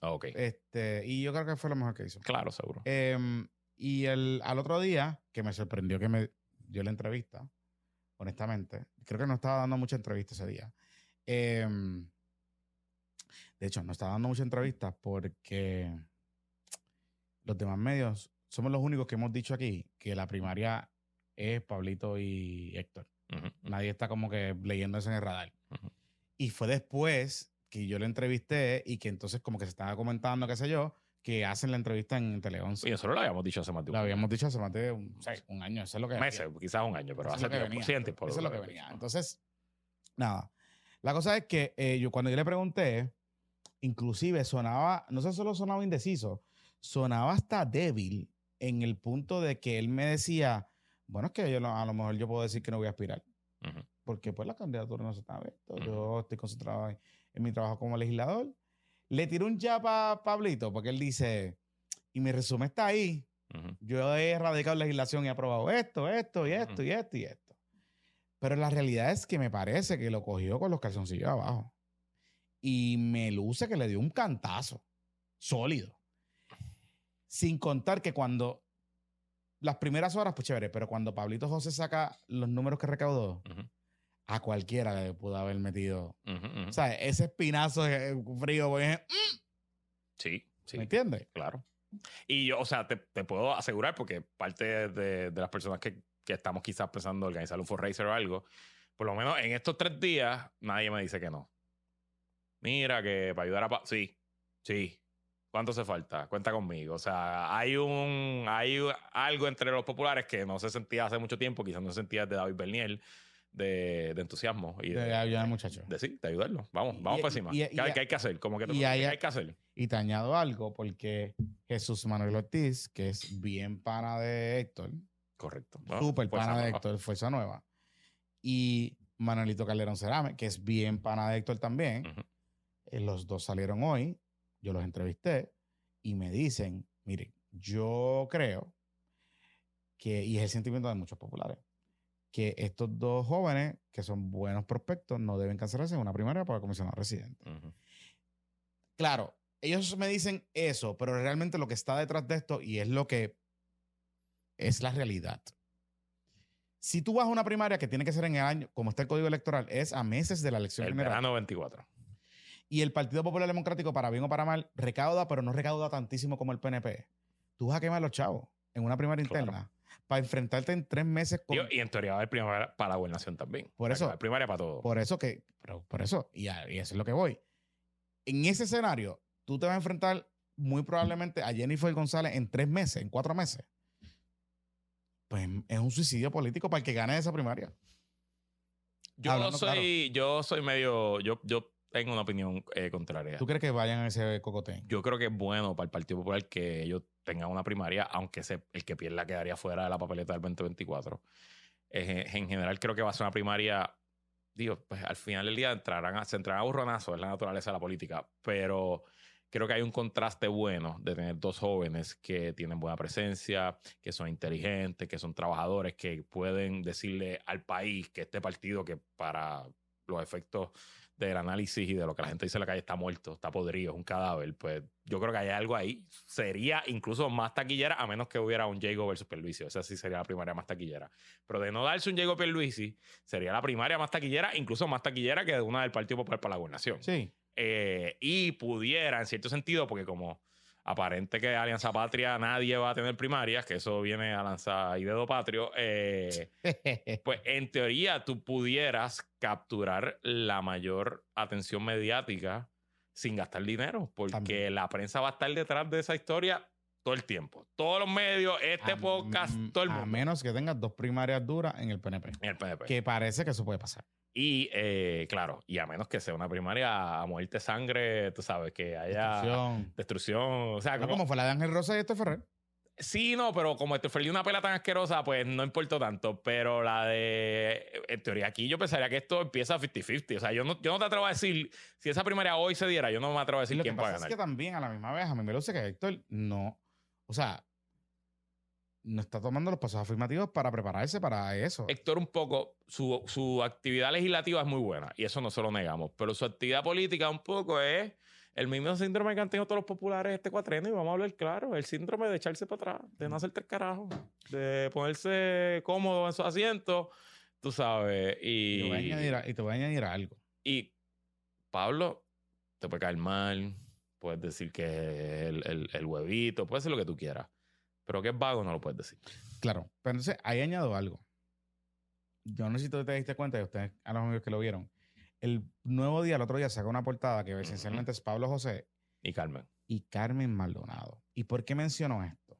Ah, ok. Este, y yo creo que fue lo mejor que hizo. claro, seguro. Em, y el, al otro día, que me sorprendió que me dio la entrevista, honestamente, creo que no estaba dando mucha entrevista ese día. Em, de hecho, no estaba dando mucha entrevista porque los demás medios somos los únicos que hemos dicho aquí que la primaria es Pablito y Héctor. Ujú. Nadie está como que leyendo eso en el radar. Ujú. Y fue después que yo le entrevisté y que entonces como que se estaba comentando, qué sé yo, que hacen la entrevista en Tele 11. Y nosotros lo habíamos dicho hace más de un Lo habíamos dicho hace más de un, un año. Eso es lo que meses, quizás un año, pero eso es hace lo tiempo. en tiempo Eso es lo que venía. Entonces, nada. La cosa es que eh, yo cuando yo le pregunté, inclusive sonaba, no sé solo sonaba indeciso, sonaba hasta débil en el punto de que él me decía, bueno, es que yo a lo mejor yo puedo decir que no voy a aspirar, Ujú. porque pues la candidatura no se está abierta. Ujú. Yo estoy concentrado en, en mi trabajo como legislador. Le tiré un jab a Pablito porque él dice, y mi resumen está ahí, Ujú. yo he erradicado legislación y he aprobado esto, esto y esto y esto y esto. Pero la realidad es que me parece que lo cogió con los calzoncillos abajo. Y me luce que le dio un cantazo sólido. Sin contar que cuando las primeras horas, pues chévere, pero cuando Pablito José saca los números que recaudó, a cualquiera le pudo haber metido. Ujú. O sea, ese espinazo eh, frío, pues, Sí, sí. ¿me entiendes? Claro. Y yo, o sea, te, te puedo asegurar, porque parte de, de las personas que, que estamos quizás pensando organizar un fundraiser o algo, por lo menos en estos tres días, nadie me dice que no. Mira, que para ayudar a... Pa- sí, sí. ¿Cuánto hace falta? Cuenta conmigo. O sea, hay un hay algo entre los populares que no se sentía hace mucho tiempo, quizás no se sentía de David Bernier, de, de entusiasmo y De ayudar al muchacho. de sí, de ayudarlo. Vamos, vamos Y- para encima. y- y- ¿Qué, hay, qué hay que hacer? Como que y ¿qué hay- que hacer? Y te añado algo, porque Jesús Manuel Ortiz, que es bien pana de Héctor, Correcto. ¿no? súper pana de Nueva. Héctor, Fuerza Nueva, y Manuelito Calderón Cerame, que es bien pana de Héctor también, Ujú. eh, los dos salieron hoy, yo los entrevisté, y me dicen, mire, yo creo que, y es el sentimiento de muchos populares, que estos dos jóvenes, que son buenos prospectos, no deben cancelarse en una primaria para comisionar residente. Claro, ellos me dicen eso, pero realmente lo que está detrás de esto, y es lo que es la realidad. Si tú vas a una primaria que tiene que ser en el año, como está el código electoral, es a meses de la elección El general. verano 24. Y el Partido Popular Democrático, para bien o para mal, recauda, pero no recauda tantísimo como el PNP. Tú vas a quemar a los chavos en una primaria Claro. interna para enfrentarte en tres meses con. Y en teoría va a haber primaria para la gobernación también. Por eso- que va a haber primaria para todo. Por eso que, pero por eso, y, a- y eso es lo que voy. En ese escenario, tú te vas a enfrentar muy probablemente a Jennifer González en tres meses, en cuatro meses. Pues es un suicidio político para el que gane esa primaria. yo hablando soy, yo soy medio, yo, yo tengo una opinión eh, contraria. ¿Tú crees que vayan a ese cocote? Yo creo que es bueno para el Partido Popular que ellos tengan una primaria, aunque se- el que pierda quedaría fuera de la papeleta del 2024. Eh, en general, creo que va a ser una primaria. Digo, pues al final del día entrarán a, se entrarán a burronazos, es la naturaleza de la política, pero creo que hay un contraste bueno de tener dos jóvenes que tienen buena presencia, que son inteligentes, que son trabajadores, que pueden decirle al país que este partido, que para los efectos del análisis y de lo que la gente dice en la calle está muerto, está podrido, es un cadáver, pues yo creo que hay algo ahí. Sería incluso más taquillera, a menos que hubiera un Jago versus Pierluisi. Esa sí sería la primaria más taquillera. Pero de no darse un Jago Pierluisi, sería la primaria más taquillera, incluso más taquillera que una del Partido Popular para la gobernación. Sí. Eh, y pudiera, en cierto sentido, porque como aparente que Alianza Patria nadie va a tener primarias, que eso viene a lanzar y dedo patrio, eh, pues en teoría tú pudieras capturar la mayor atención mediática sin gastar dinero, porque También. la prensa va a estar detrás de esa historia todo el tiempo. Todos los medios, este A- podcast, todo el A mundo. menos que tengas dos primarias duras en el PNP. En el PNP. Que parece que eso puede pasar. Y eh, claro, y a menos que sea una primaria a muerte sangre, tú sabes, que haya Destrucción. destrucción. O sea, No, como, como fue la de Ángel Rosa y este Ferrer. Sí, no, pero como este fue una pela tan asquerosa, pues no importó tanto. Pero la de. En teoría, aquí yo pensaría que esto empieza 50-50. O sea, yo no, yo no te atrevo a decir. Si esa primaria hoy se diera, yo no me atrevo a Y decir lo que quién va a pasa es ganar. que también a la misma vez a mí me luce que Héctor no, o sea, no está tomando los pasos afirmativos para prepararse para eso. Héctor, un poco, su, su actividad legislativa es muy buena y eso no se lo negamos. Pero su actividad política, un poco, es el mismo síndrome que han tenido todos los populares este cuatreno. Y vamos a hablar claro: el síndrome de echarse para atrás, de no hacer tres carajos, de ponerse cómodo en su asiento, tú sabes. Y Y. te voy a añadir, a- y te voy a añadir algo. Y Pablo, te puede caer mal, puedes decir que el, el, el huevito, puedes decir lo que tú quieras. Pero que es vago no lo puedes decir. Claro, pero entonces ahí añado algo. Yo no sé si tú te diste cuenta, y ustedes, a los amigos que lo vieron, el nuevo día, el otro día, saca una portada que esencialmente es Pablo José Y Carmen. y Carmen Maldonado. ¿Y por qué menciono esto?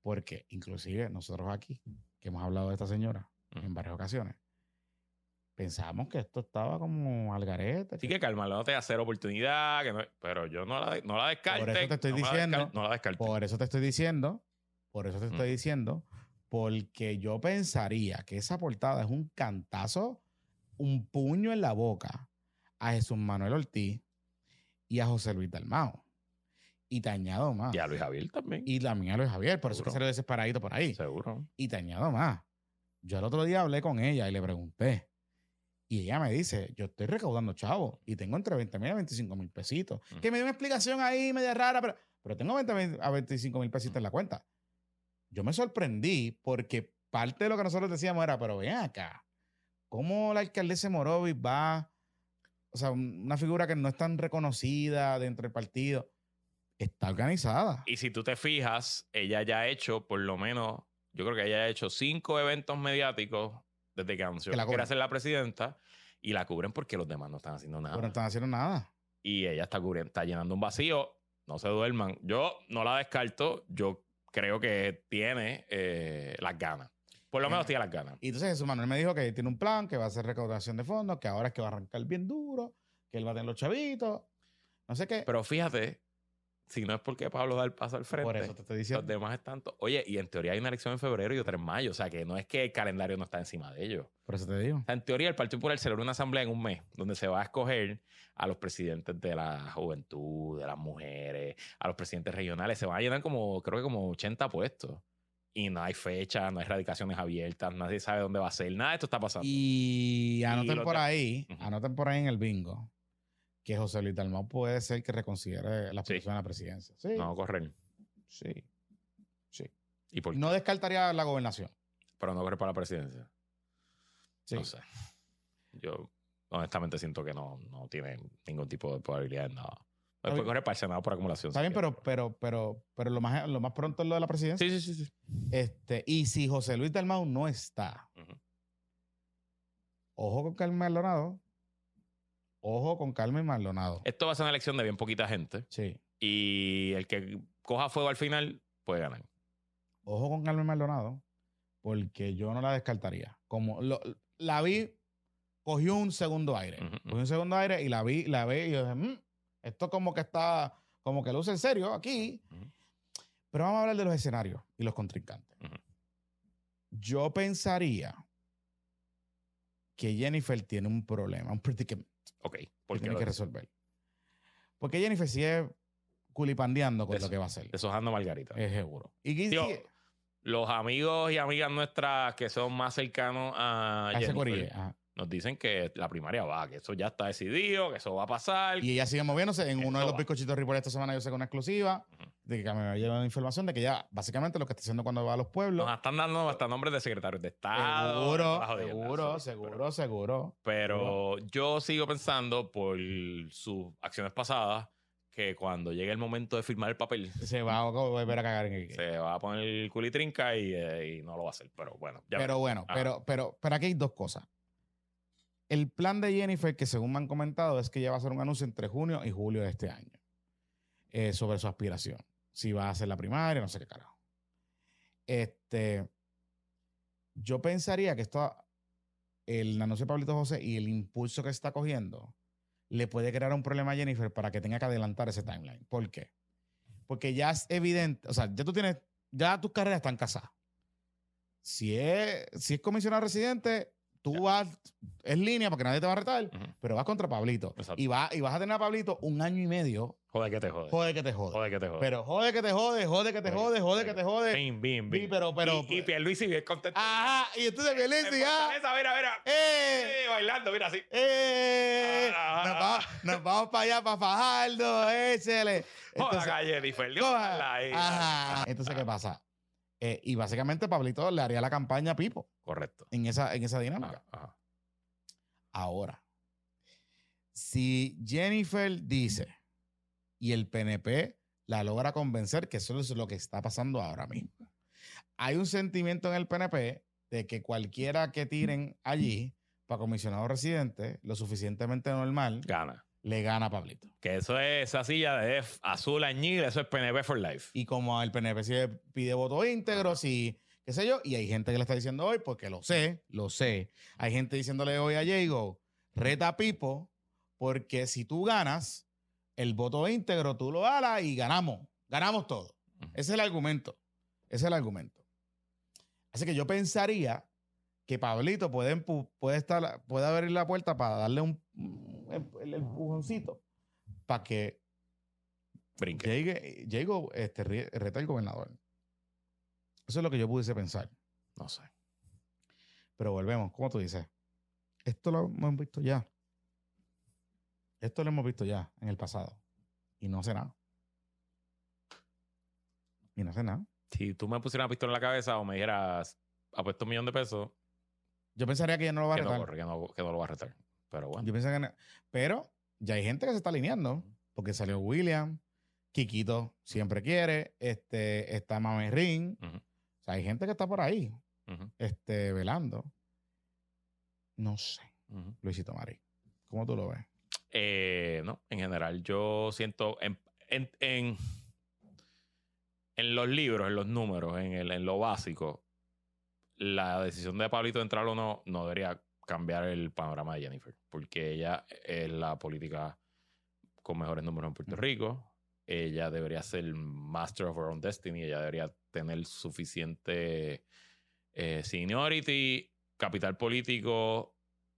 Porque inclusive nosotros aquí, que hemos hablado de esta señora en varias ocasiones, pensábamos que esto estaba como al garete. Así que Carmen no te da cero oportunidad, que no- pero yo no la, no la descarte. Por eso te estoy no me la diciendo, no la descarte. Por eso te estoy diciendo, por eso te estoy Mm. diciendo, porque yo pensaría que esa portada es un cantazo, un puño en la boca a Jesús Manuel Ortiz y a José Luis Dalmao. Y te añado más. Y a Luis Javier también. Y también a Luis Javier, por eso que Seguro. salió desesperadito por ahí. Seguro. Y te añado más. Yo el otro día hablé con ella y le pregunté. Y ella me dice, yo estoy recaudando chavo y tengo entre 20 mil a 25 mil pesitos. Que me dio una explicación ahí media rara, pero, pero tengo 20 mil a 25 mil pesitos en la cuenta. Yo me sorprendí porque parte de lo que nosotros decíamos era, pero ven acá, ¿cómo la alcaldesa Morovis va, o sea, un- una figura que no es tan reconocida dentro del partido, está organizada? Y si tú te fijas, ella ya ha hecho por lo menos, yo creo que ella ha hecho cinco eventos mediáticos desde que anunció Que la que quiere ser la presidenta y la cubren porque los demás no están haciendo nada. Pero no están haciendo nada. y ella está cubriendo, está llenando un vacío. No se duerman. Yo no la descarto. Yo creo que tiene eh, las ganas. Por lo Eh, menos tiene las ganas. Y entonces Jesús Manuel me dijo que tiene un plan, que va a hacer recaudación de fondos, que ahora es que va a arrancar bien duro, que él va a tener los chavitos, no sé qué. Pero fíjate, si no es porque Pablo da el paso al frente, Por eso te estoy los diciendo. demás están. Oye, y en teoría hay una elección en febrero y otra en mayo. O sea que no es que el calendario no está encima de ellos. Por eso te digo. O sea, en teoría, el Partido Popular celebra una asamblea en un mes donde se va a escoger a los presidentes de la juventud, de las mujeres, a los presidentes regionales. Se van a llenar como, creo que como 80 puestos. Y no hay fecha, no hay radicaciones abiertas, nadie sabe dónde va a ser. Nada de esto está pasando. Y anoten los por ahí, anoten por ahí en el bingo, que José Luis Dalmau puede ser que reconsidere la Sí. posición de la presidencia. Sí, No correr. sí, sí. ¿Y por? No descartaría la gobernación. Pero no correr para la presidencia. Sí. No sé. Yo honestamente siento que no, no tiene ningún tipo de probabilidad en nada. Bien. correr para el Senado por acumulación. Está bien, quiere. pero, pero, pero, pero lo más, lo más pronto es lo de la presidencia. Sí, sí, sí. sí. Este, y si José Luis Dalmau no está, ojo con Carmen Maldonado. Ojo con Carmen Maldonado. Esto va a ser una elección de bien poquita gente. Sí. Y el que coja fuego al final puede ganar. Ojo con Carmen Maldonado, porque yo no la descartaría. Como lo- la vi cogió un segundo aire. Ujú. Cogió un segundo aire y la vi, la vi y yo dije, "Mm, esto como que está, como que luce en serio aquí. Pero vamos a hablar de los escenarios y los contrincantes. Yo pensaría que Jennifer tiene un problema, un predicament Ok, que porque tiene que resolver. Porque Jennifer sigue culipandeando con lo que va a hacer. deshojando Margarita. Es seguro. Y que- Tío, Los amigos y amigas nuestras que son más cercanos a Jennifer nos dicen que la primaria va, que eso ya está decidido, que eso va a pasar. Y ella sigue moviéndose. En uno de los va. bizcochitos report esta semana yo sé una exclusiva. De que me llegó la información de que ya básicamente lo que está haciendo cuando va a los pueblos. Nos están dando hasta nombres de secretarios de Estado. Seguro, seguro, sí, seguro, seguro. Pero, yo sigo pensando por sus acciones pasadas que cuando llegue el momento de firmar el papel Se va a volver a cagar en el se va a poner el culitrinca y, eh, y no lo va a hacer. Pero bueno, ya Pero bueno, Ajá. pero, pero, pero aquí hay dos cosas. El plan de Jennifer, que según me han comentado, es que ella va a hacer un anuncio entre junio y julio de este año eh, sobre su aspiración. Si va a hacer la primaria, no sé qué carajo. Este, yo pensaría que esto, el anuncio de Pablito José y el impulso que está cogiendo, le puede crear un problema a Jennifer para que tenga que adelantar ese timeline. ¿Por qué? Porque ya es evidente, o sea, ya tú tienes, ya tus carreras están casadas. Si es, si es comisionado residente, tú vas, es línea porque nadie te va a retar, Ujú. pero vas contra Pablito. Exacto. Y, va, y vas a tener a Pablito un año y medio. Jode que te jode. Jode que te jode. Jode que te jode. Pero jode que te jode, jode que te Jode, jode, que te jode. Bim, bim, Sí, bim. pero, pero. y, y Pierluisi bien contento. Ajá, y entonces Pierluisi ya. Esa, mira, mira. ¡Eh! Eh, bailando, mira así. ¡Eh! Ah, Nos vamos, nos vamos para allá, para Fajardo, échele. Joda, Entonces, calle, Jennifer. coja. Ajá. Entonces, ¿qué pasa? Eh, y básicamente Pablito le haría la campaña a Pipo Correcto. en esa, en esa dinámica. Ajá, ajá. Ahora, si Jennifer dice y el PNP la logra convencer, que eso es lo que está pasando ahora mismo. Hay un sentimiento en el PNP de que cualquiera que tiren allí para comisionado residente, lo suficientemente normal, Gana. Le gana a Pablito. Que eso es esa silla de F azul añil, eso es PNP for life. Y como el PNP sí pide voto íntegro, si, qué sé yo, y hay gente que le está diciendo hoy, porque lo sé, lo sé. Hay gente diciéndole hoy a Diego, reta a Pipo, porque si tú ganas, el voto íntegro tú lo alas y ganamos, ganamos todo. Ese es el argumento. Ese es el argumento. Así que yo pensaría que Pablito puede, puede, estar, puede abrir la puerta para darle un, el empujoncito para que Brinque. llegue, llego, este, re- reta al gobernador. Eso es lo que yo pudiese pensar. No sé. Pero volvemos, como tú dices, esto lo hemos visto ya. Esto lo hemos visto ya en el pasado. Y no hace nada. Y no hace nada. Si tú me pusieras una pistola en la cabeza o me dijeras, apuesto un millón de pesos, Yo pensaría que ya no lo va a no, retar. que, no, que no lo va a retar. Pero bueno. Yo que no- Pero ya hay gente que se está alineando. Porque salió William, Kikito siempre quiere, este, está Mame Ring. O sea, hay gente que está por ahí, este, velando. No sé. Luisito Mari. ¿Cómo tú lo ves? Eh, no, en general, yo siento en, en, en, en los libros, en los números, en, el, en lo básico, la decisión de Pablito de entrar o no, no debería cambiar el panorama de Jennifer, porque ella es la política con mejores números en Puerto. Rico. Ella debería ser master of her own destiny. Ella debería tener suficiente eh, seniority, capital político,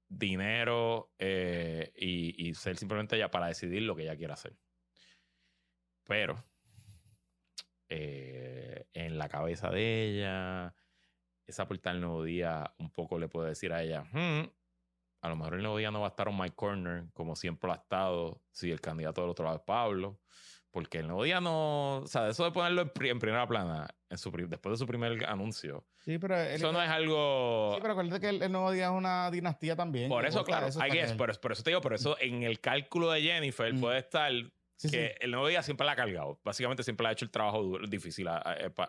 dinero eh, y, y ser simplemente ella para decidir lo que ella quiera hacer. Pero eh, en la cabeza de ella, esa puerta del nuevo día un poco le puede decir a ella, "Hmm, a lo mejor el nuevo día no va a estar on my corner como siempre lo ha estado si el candidato del otro lado es Pablo. Porque el nuevo día no, o sea, eso de ponerlo en, en primera plana, en su, pri- después de su primer anuncio, Sí, pero, él- eso no es algo... sí, pero acuérdate que el, el nuevo día es una dinastía también. Por eso, claro, está I guess, que- por, eso te digo, por eso en el cálculo de Jennifer Mm. puede estar Sí, que sí. el nuevo día siempre la ha cargado. Básicamente siempre le ha hecho el trabajo duro- difícil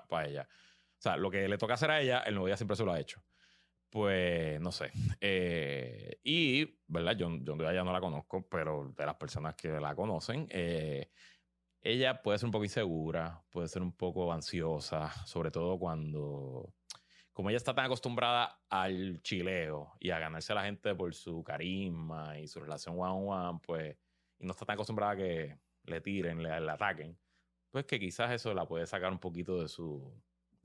para ella. O sea, lo que le toca hacer a ella, el nuevo día siempre se lo ha hecho. Pues no sé. Eh, y, ¿verdad? Yo, yo ya no la conozco, pero de las personas que la conocen, eh, ella puede ser un poco insegura, puede ser un poco ansiosa, sobre todo cuando, como ella está tan acostumbrada al chileo y a ganarse a la gente por su carisma y su relación one on one, pues, y no está tan acostumbrada a que le tiren, le, le ataquen, pues que quizás eso la puede sacar un poquito de su,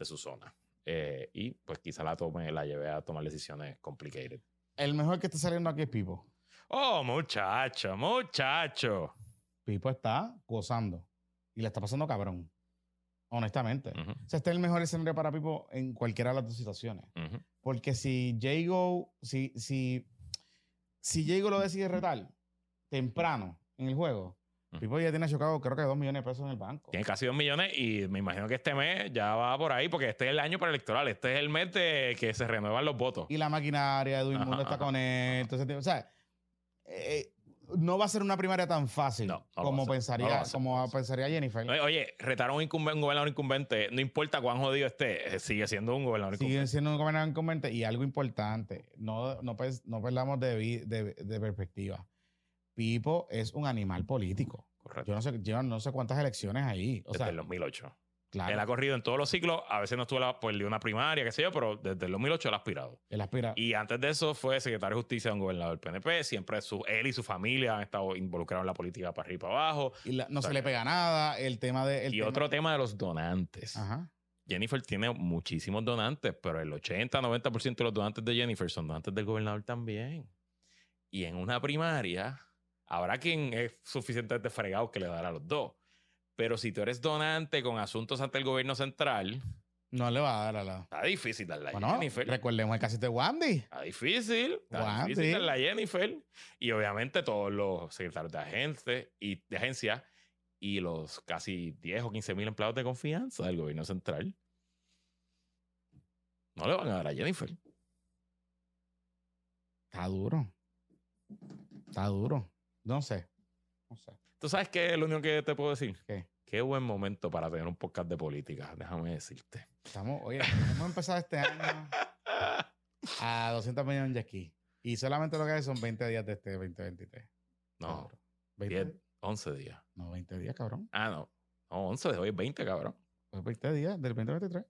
de su zona. Eh, y pues quizás la tome, la lleve a tomar decisiones complicated. El mejor que está saliendo aquí es Pipo. Oh, muchacho, muchacho. Pipo está gozando. Y le está pasando cabrón. Honestamente. Ujú, O sea, este es el mejor escenario para Pipo en cualquiera de las dos situaciones. ujú. Porque si Jago, si, si, si Jago lo decide retar temprano en el juego. Pipo ya tiene chocado creo que dos millones de pesos en el banco. Tiene casi dos millones y me imagino que este mes ya va por ahí porque este es el año para electoral. Este es el mes de que se renuevan los votos. Y la maquinaria, Edwin Ajá, Mundo está ajá, con él. Entonces, o sea, eh, no va a ser una primaria tan fácil No, no lo como ser, pensaría, no como pensaría Jennifer. Oye, retar a un, un gobernador incumbente, no importa cuán jodido esté, eh, sigue siendo un gobernador Siguen incumbente. siendo un gobernador incumbente y algo importante, no, no, perdamos de- de perspectiva. Pipo es un animal político. Correcto. Yo no sé, yo no sé cuántas elecciones ahí. O Desde sea, el 2008. claro, Él ha corrido en todos los ciclos. A veces no estuvo la, pues, de una primaria, qué sé yo, pero desde el 2008 él ha aspirado. él aspira. Y antes de eso fue secretario de justicia de un gobernador del PNP. Siempre su, él y su familia han estado involucrados en la política para arriba y para abajo. y la- no o sea, se le pega nada. El tema de. el y tema- otro tema de los donantes. Ajá. Jennifer tiene muchísimos donantes, pero el 80-90% de los donantes de Jennifer son donantes del gobernador también. Y en una primaria, habrá quien es suficientemente fregado que le dará a los dos. Pero si tú eres donante con asuntos ante el gobierno central, No le va a dar a la. está difícil darle a Bueno, Jennifer. recordemos el caso de Wandy. Está difícil. Está Guau, difícil darle a Jennifer. Y obviamente todos los secretarios de agencia y de agencia y los casi 10 o 15 mil empleados de confianza del gobierno central no le van a dar a Jennifer. Está duro. Está duro. No sé. No sé. ¿Tú sabes qué es lo único que te puedo decir? ¿Qué? Qué buen momento para tener un podcast de política, déjame decirte. Estamos, oye, hemos empezado este año a 200 millones de aquí. Y solamente lo que hay son 20 días de este 2023. No, Cabrón. 20 10, 11 días. No, 20 días, cabrón. Ah, no. No, 11 de hoy, 20, cabrón. Pues 20 días del 2023.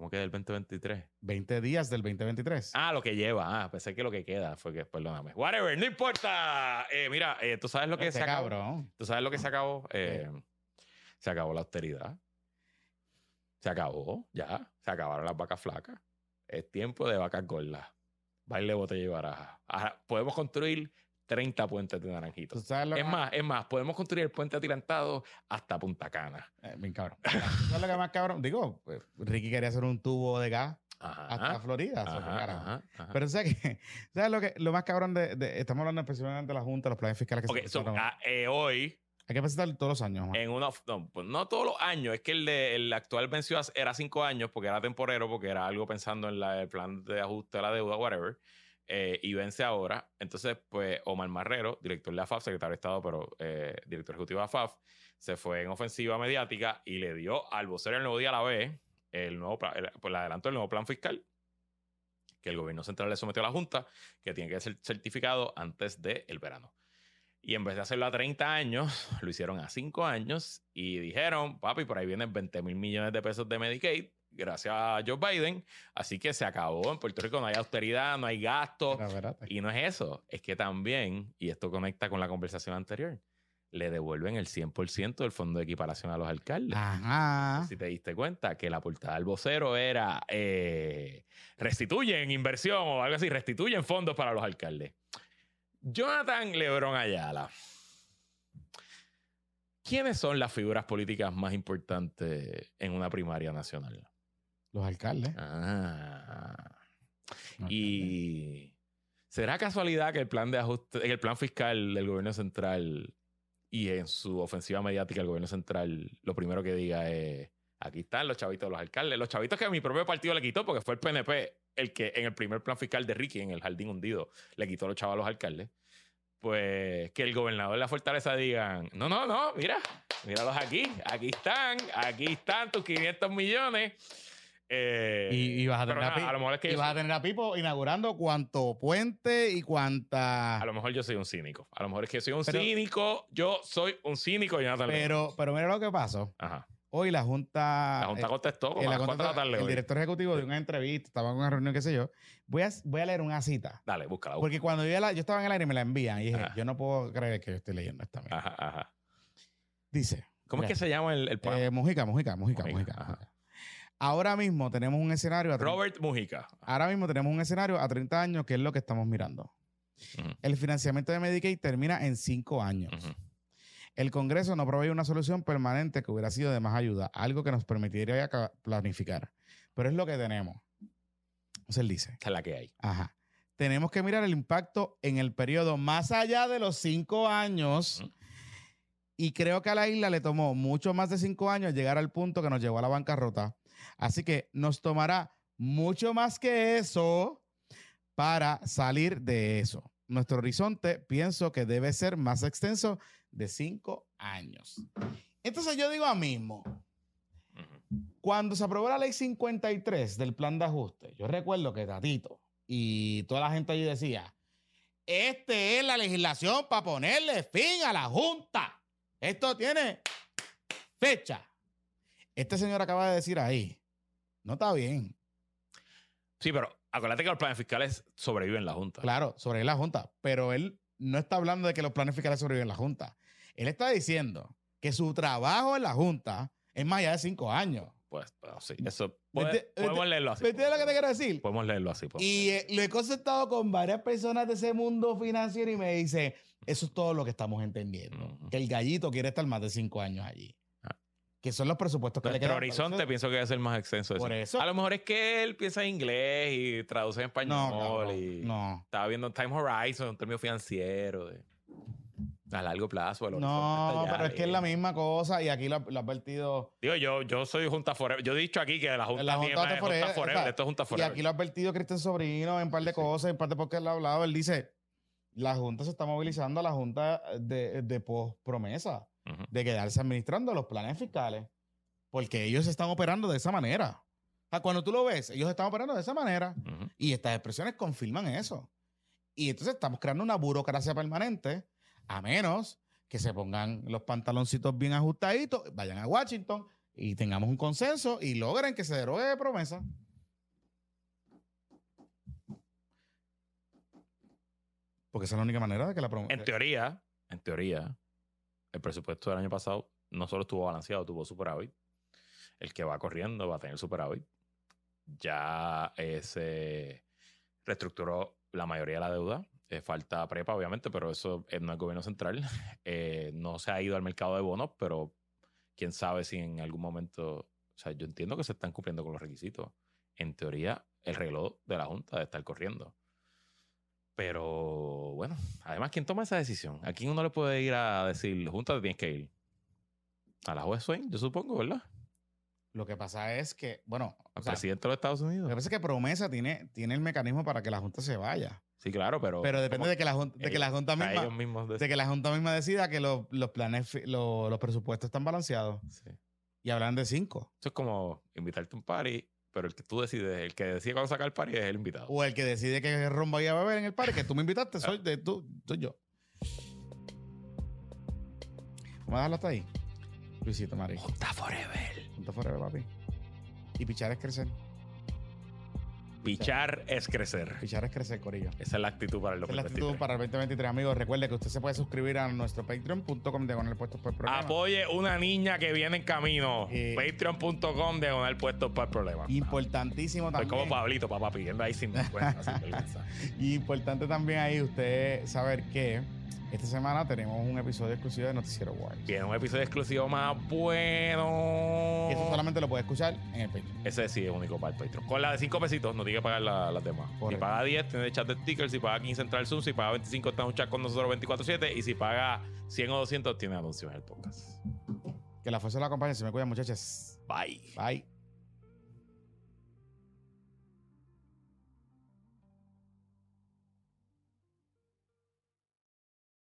¿Cómo queda el 2023? 20 días del 2023. Ah, lo que lleva. Ah, pensé que lo que queda fue que, perdóname. Whatever, no importa. Eh, mira, eh, tú sabes lo que Este se acabó. cabrón. ¿Tú sabes lo que se acabó? Eh, se acabó la austeridad. Se acabó, ya. Se acabaron las vacas flacas. Es tiempo de vacas gordas. Baile, botella y baraja. Ahora, podemos construir 30 puentes de ¿Tú naranjitos. Es más, es más, podemos construir el puente atirantado hasta Punta Cana. Eh, bien cabrón. ¿Tú ¿Sabes lo que más cabrón? Digo, pues, Ricky quería hacer un tubo de gas Ajá. hasta Florida. ajá, ajá. Pero ¿sabes qué? ¿Sabes lo, que, lo más cabrón de, de- Estamos hablando específicamente de la Junta, los planes fiscales que Ok, se so, presentaron. ah, eh, hoy Hay que presentar todos los años. En una no, pues no todos los años es que el de el actual venció era cinco años porque era temporero porque era algo pensando en la- el plan de ajuste de la deuda whatever eh, y vence ahora. Entonces pues Omar Marrero director de AFAF secretario de Estado pero eh, director ejecutivo de AFAF se fue en ofensiva mediática y le dio al vocero del nuevo día a la vez el nuevo el- pues le adelantó el nuevo plan fiscal que el gobierno central le sometió a la Junta que tiene que ser certificado antes del verano. Y en vez de hacerlo a 30 años, lo hicieron a 5 años y dijeron, papi, por ahí vienen 20 mil millones de pesos de Medicaid, gracias a Joe Biden. Así que se acabó. En Puerto Rico no hay austeridad, no hay gasto. Era verdad. Y no es eso, es que también, y esto conecta con la conversación anterior, le devuelven el 100% del fondo de equiparación a los alcaldes. Ajá. Si te diste cuenta que la portada del vocero era eh, restituyen inversión o algo así, restituyen fondos para los alcaldes. Jonathan Lebron Ayala. ¿Quiénes son las figuras políticas más importantes en una primaria nacional? Los alcaldes. Ah. Los Y será casualidad que el plan de ajuste, el plan fiscal del gobierno central y en su ofensiva mediática el gobierno central lo primero que diga es aquí están los chavitos de los alcaldes, los chavitos que mi propio partido le quitó porque fue el PNP el que en el primer plan fiscal de Ricky en el jardín hundido le quitó los chavos a los alcaldes. Pues que el gobernador de la fortaleza digan, no, no, no, mira, míralos aquí, aquí están, aquí están tus 500 millones. Eh, Y, y vas a tener a lo mejor es que y vas soy- a tener a Pipo inaugurando cuanto puente y cuanta. A lo mejor yo soy un cínico. A lo mejor es que soy un Pero- cínico. Yo soy un cínico, Jonathan. Pero, pero mira lo que pasó. Ajá. Hoy la Junta. La Junta eh, contestó como eh, la de la tarde el hoy. director ejecutivo de una entrevista, estaba en una reunión, qué sé yo. Voy a, voy a leer una cita. Dale, búscala. búscala. Porque cuando yo, la- yo estaba en el aire me la envían y dije, Ajá. yo no puedo creer que yo estoy leyendo esta mierda. Ajá, ajá. Dice. ¿Cómo es que se llama el, el eh, Mujica, Mujica, Mujica, Mujica, Mujica. Ahora mismo tenemos un escenario. a tre- Robert Mujica. Ahora mismo tenemos un escenario a 30 años que es lo que estamos mirando. El financiamiento de Medicaid termina en 5 años. El Congreso no provee una solución permanente que hubiera sido de más ayuda, algo que nos permitiría ca- planificar. Pero es lo que tenemos. Entonces él dice, es la que hay. ajá, tenemos que mirar el impacto en el periodo más allá de los cinco años. Ujú. Y creo que a la isla le tomó mucho más de cinco años llegar al punto que nos llevó a la bancarrota. Así que nos tomará mucho más que eso para salir de eso. Nuestro horizonte pienso que debe ser más extenso de cinco años. Entonces yo digo a mismo, cuando se aprobó la ley 53 del plan de ajuste, yo recuerdo que Tatito y toda la gente allí decía, este es la legislación para ponerle fin a la Junta. Esto tiene fecha. Este señor acaba de decir ahí, no está bien. Sí, pero acuérdate que los planes fiscales sobreviven la Junta. Claro, sobre la Junta, pero él no está hablando de que los planes fiscales sobreviven en la Junta. Él está diciendo que su trabajo en la Junta es más allá de cinco años. Pues, bueno, sí, eso. puede- Vete- podemos vete- leerlo así. ¿Me entiendes lo que te quiero decir? Podemos leerlo así. podemos Y eh, lo he consultado con varias personas de ese mundo financiero y me dice, eso es todo lo que estamos entendiendo. Que el gallito quiere estar más de cinco años allí. Que son los presupuestos que le Nuestro quedan. horizonte eso- pienso que debe ser más extenso. Por eso. A lo mejor es que él piensa en inglés y traduce en español. No, y no. Estaba viendo Time Horizon, un término financiero. de- a largo plazo. No, pero es que es la misma cosa y aquí lo, lo ha advertido. Digo, yo, yo soy Junta Forever. Yo he dicho aquí que la Junta, La Junta es de Forever, Junta Forever. o sea, Esto es Junta Y Forever. aquí lo ha advertido Cristian Sobrino en un par de Sí. cosas, en parte porque él ha hablado. Él dice, la Junta se está movilizando a la Junta de, de post promesa. De quedarse administrando los planes fiscales. Porque ellos están operando de esa manera. O sea, cuando tú lo ves, ellos están operando de esa manera. Y estas expresiones confirman eso. Y entonces estamos creando una burocracia permanente, a menos que se pongan los pantaloncitos bien ajustaditos, vayan a Washington y tengamos un consenso y logren que se derogue de promesa. Porque esa es la única manera de que la promesa. En teoría, en teoría, el presupuesto del año pasado no solo estuvo balanceado, tuvo superávit. El que va corriendo va a tener superávit. Ya se reestructuró la mayoría de la deuda. Eh, falta prepa, obviamente, pero eso eh, no es gobierno central. Eh, no se ha ido al mercado de bonos, pero quién sabe si en algún momento. O sea, yo entiendo que se están cumpliendo con los requisitos. En teoría, el reloj de la Junta debe estar corriendo. Pero bueno, además, ¿quién toma esa decisión? ¿A quién uno le puede ir a decir, Junta, te tienes que ir? A la juez Swain, yo supongo, ¿verdad? Lo que pasa es que, bueno, Al sea, presidente de los Estados lo Unidos. que pasa es que promesa tiene, tiene el mecanismo para que la Junta se vaya. Sí, claro, pero. Pero depende de que la Junta, de que la junta misma, de que la junta misma decida que los, los planes, fi- lo- los presupuestos están balanceados Sí. y hablan de cinco. Eso es como invitarte a un party, pero el que tú decides, el que decide cuándo sacar el party es el invitado. O el que decide que rumbo vaya a beber en el parque, que tú me invitaste, soy, de, tú, soy yo. ¿Vamos a dejarlo hasta ahí? Luisito Mari. Junta Forever. Junta forever, papi. Y pichar es crecer. Pichar es crecer. Pichar es crecer, corillo. Esa es la actitud para el Esa es la 2023. actitud para el 2023, amigos. Recuerde que usted se puede suscribir a nuestro patreon.com diagonal puestos por programa. Apoye una niña que viene en camino. Eh, Patreon.com diagonal puestos para el problema. Importantísimo Soy también. como Pablito, papá, pidiendo ahí sin vergüenza, sin vergüenza. Y importante también ahí usted saber que esta semana tenemos un episodio exclusivo de Noticiero Wars. Tiene un episodio exclusivo más bueno. Eso solamente lo puede escuchar en el Patreon. Ese sí es único para el Patreon. Con la de 5 pesitos no tiene que pagar la- las demás. Si paga 10, tiene chat de stickers. Si paga 15, entra al Zoom. Si paga 25, está en un chat con nosotros 24-7. Y si paga 100 o 200, tiene anuncios en el podcast. Que la fuerza la acompañe. Se me cuidan, muchachas. Bye. Bye.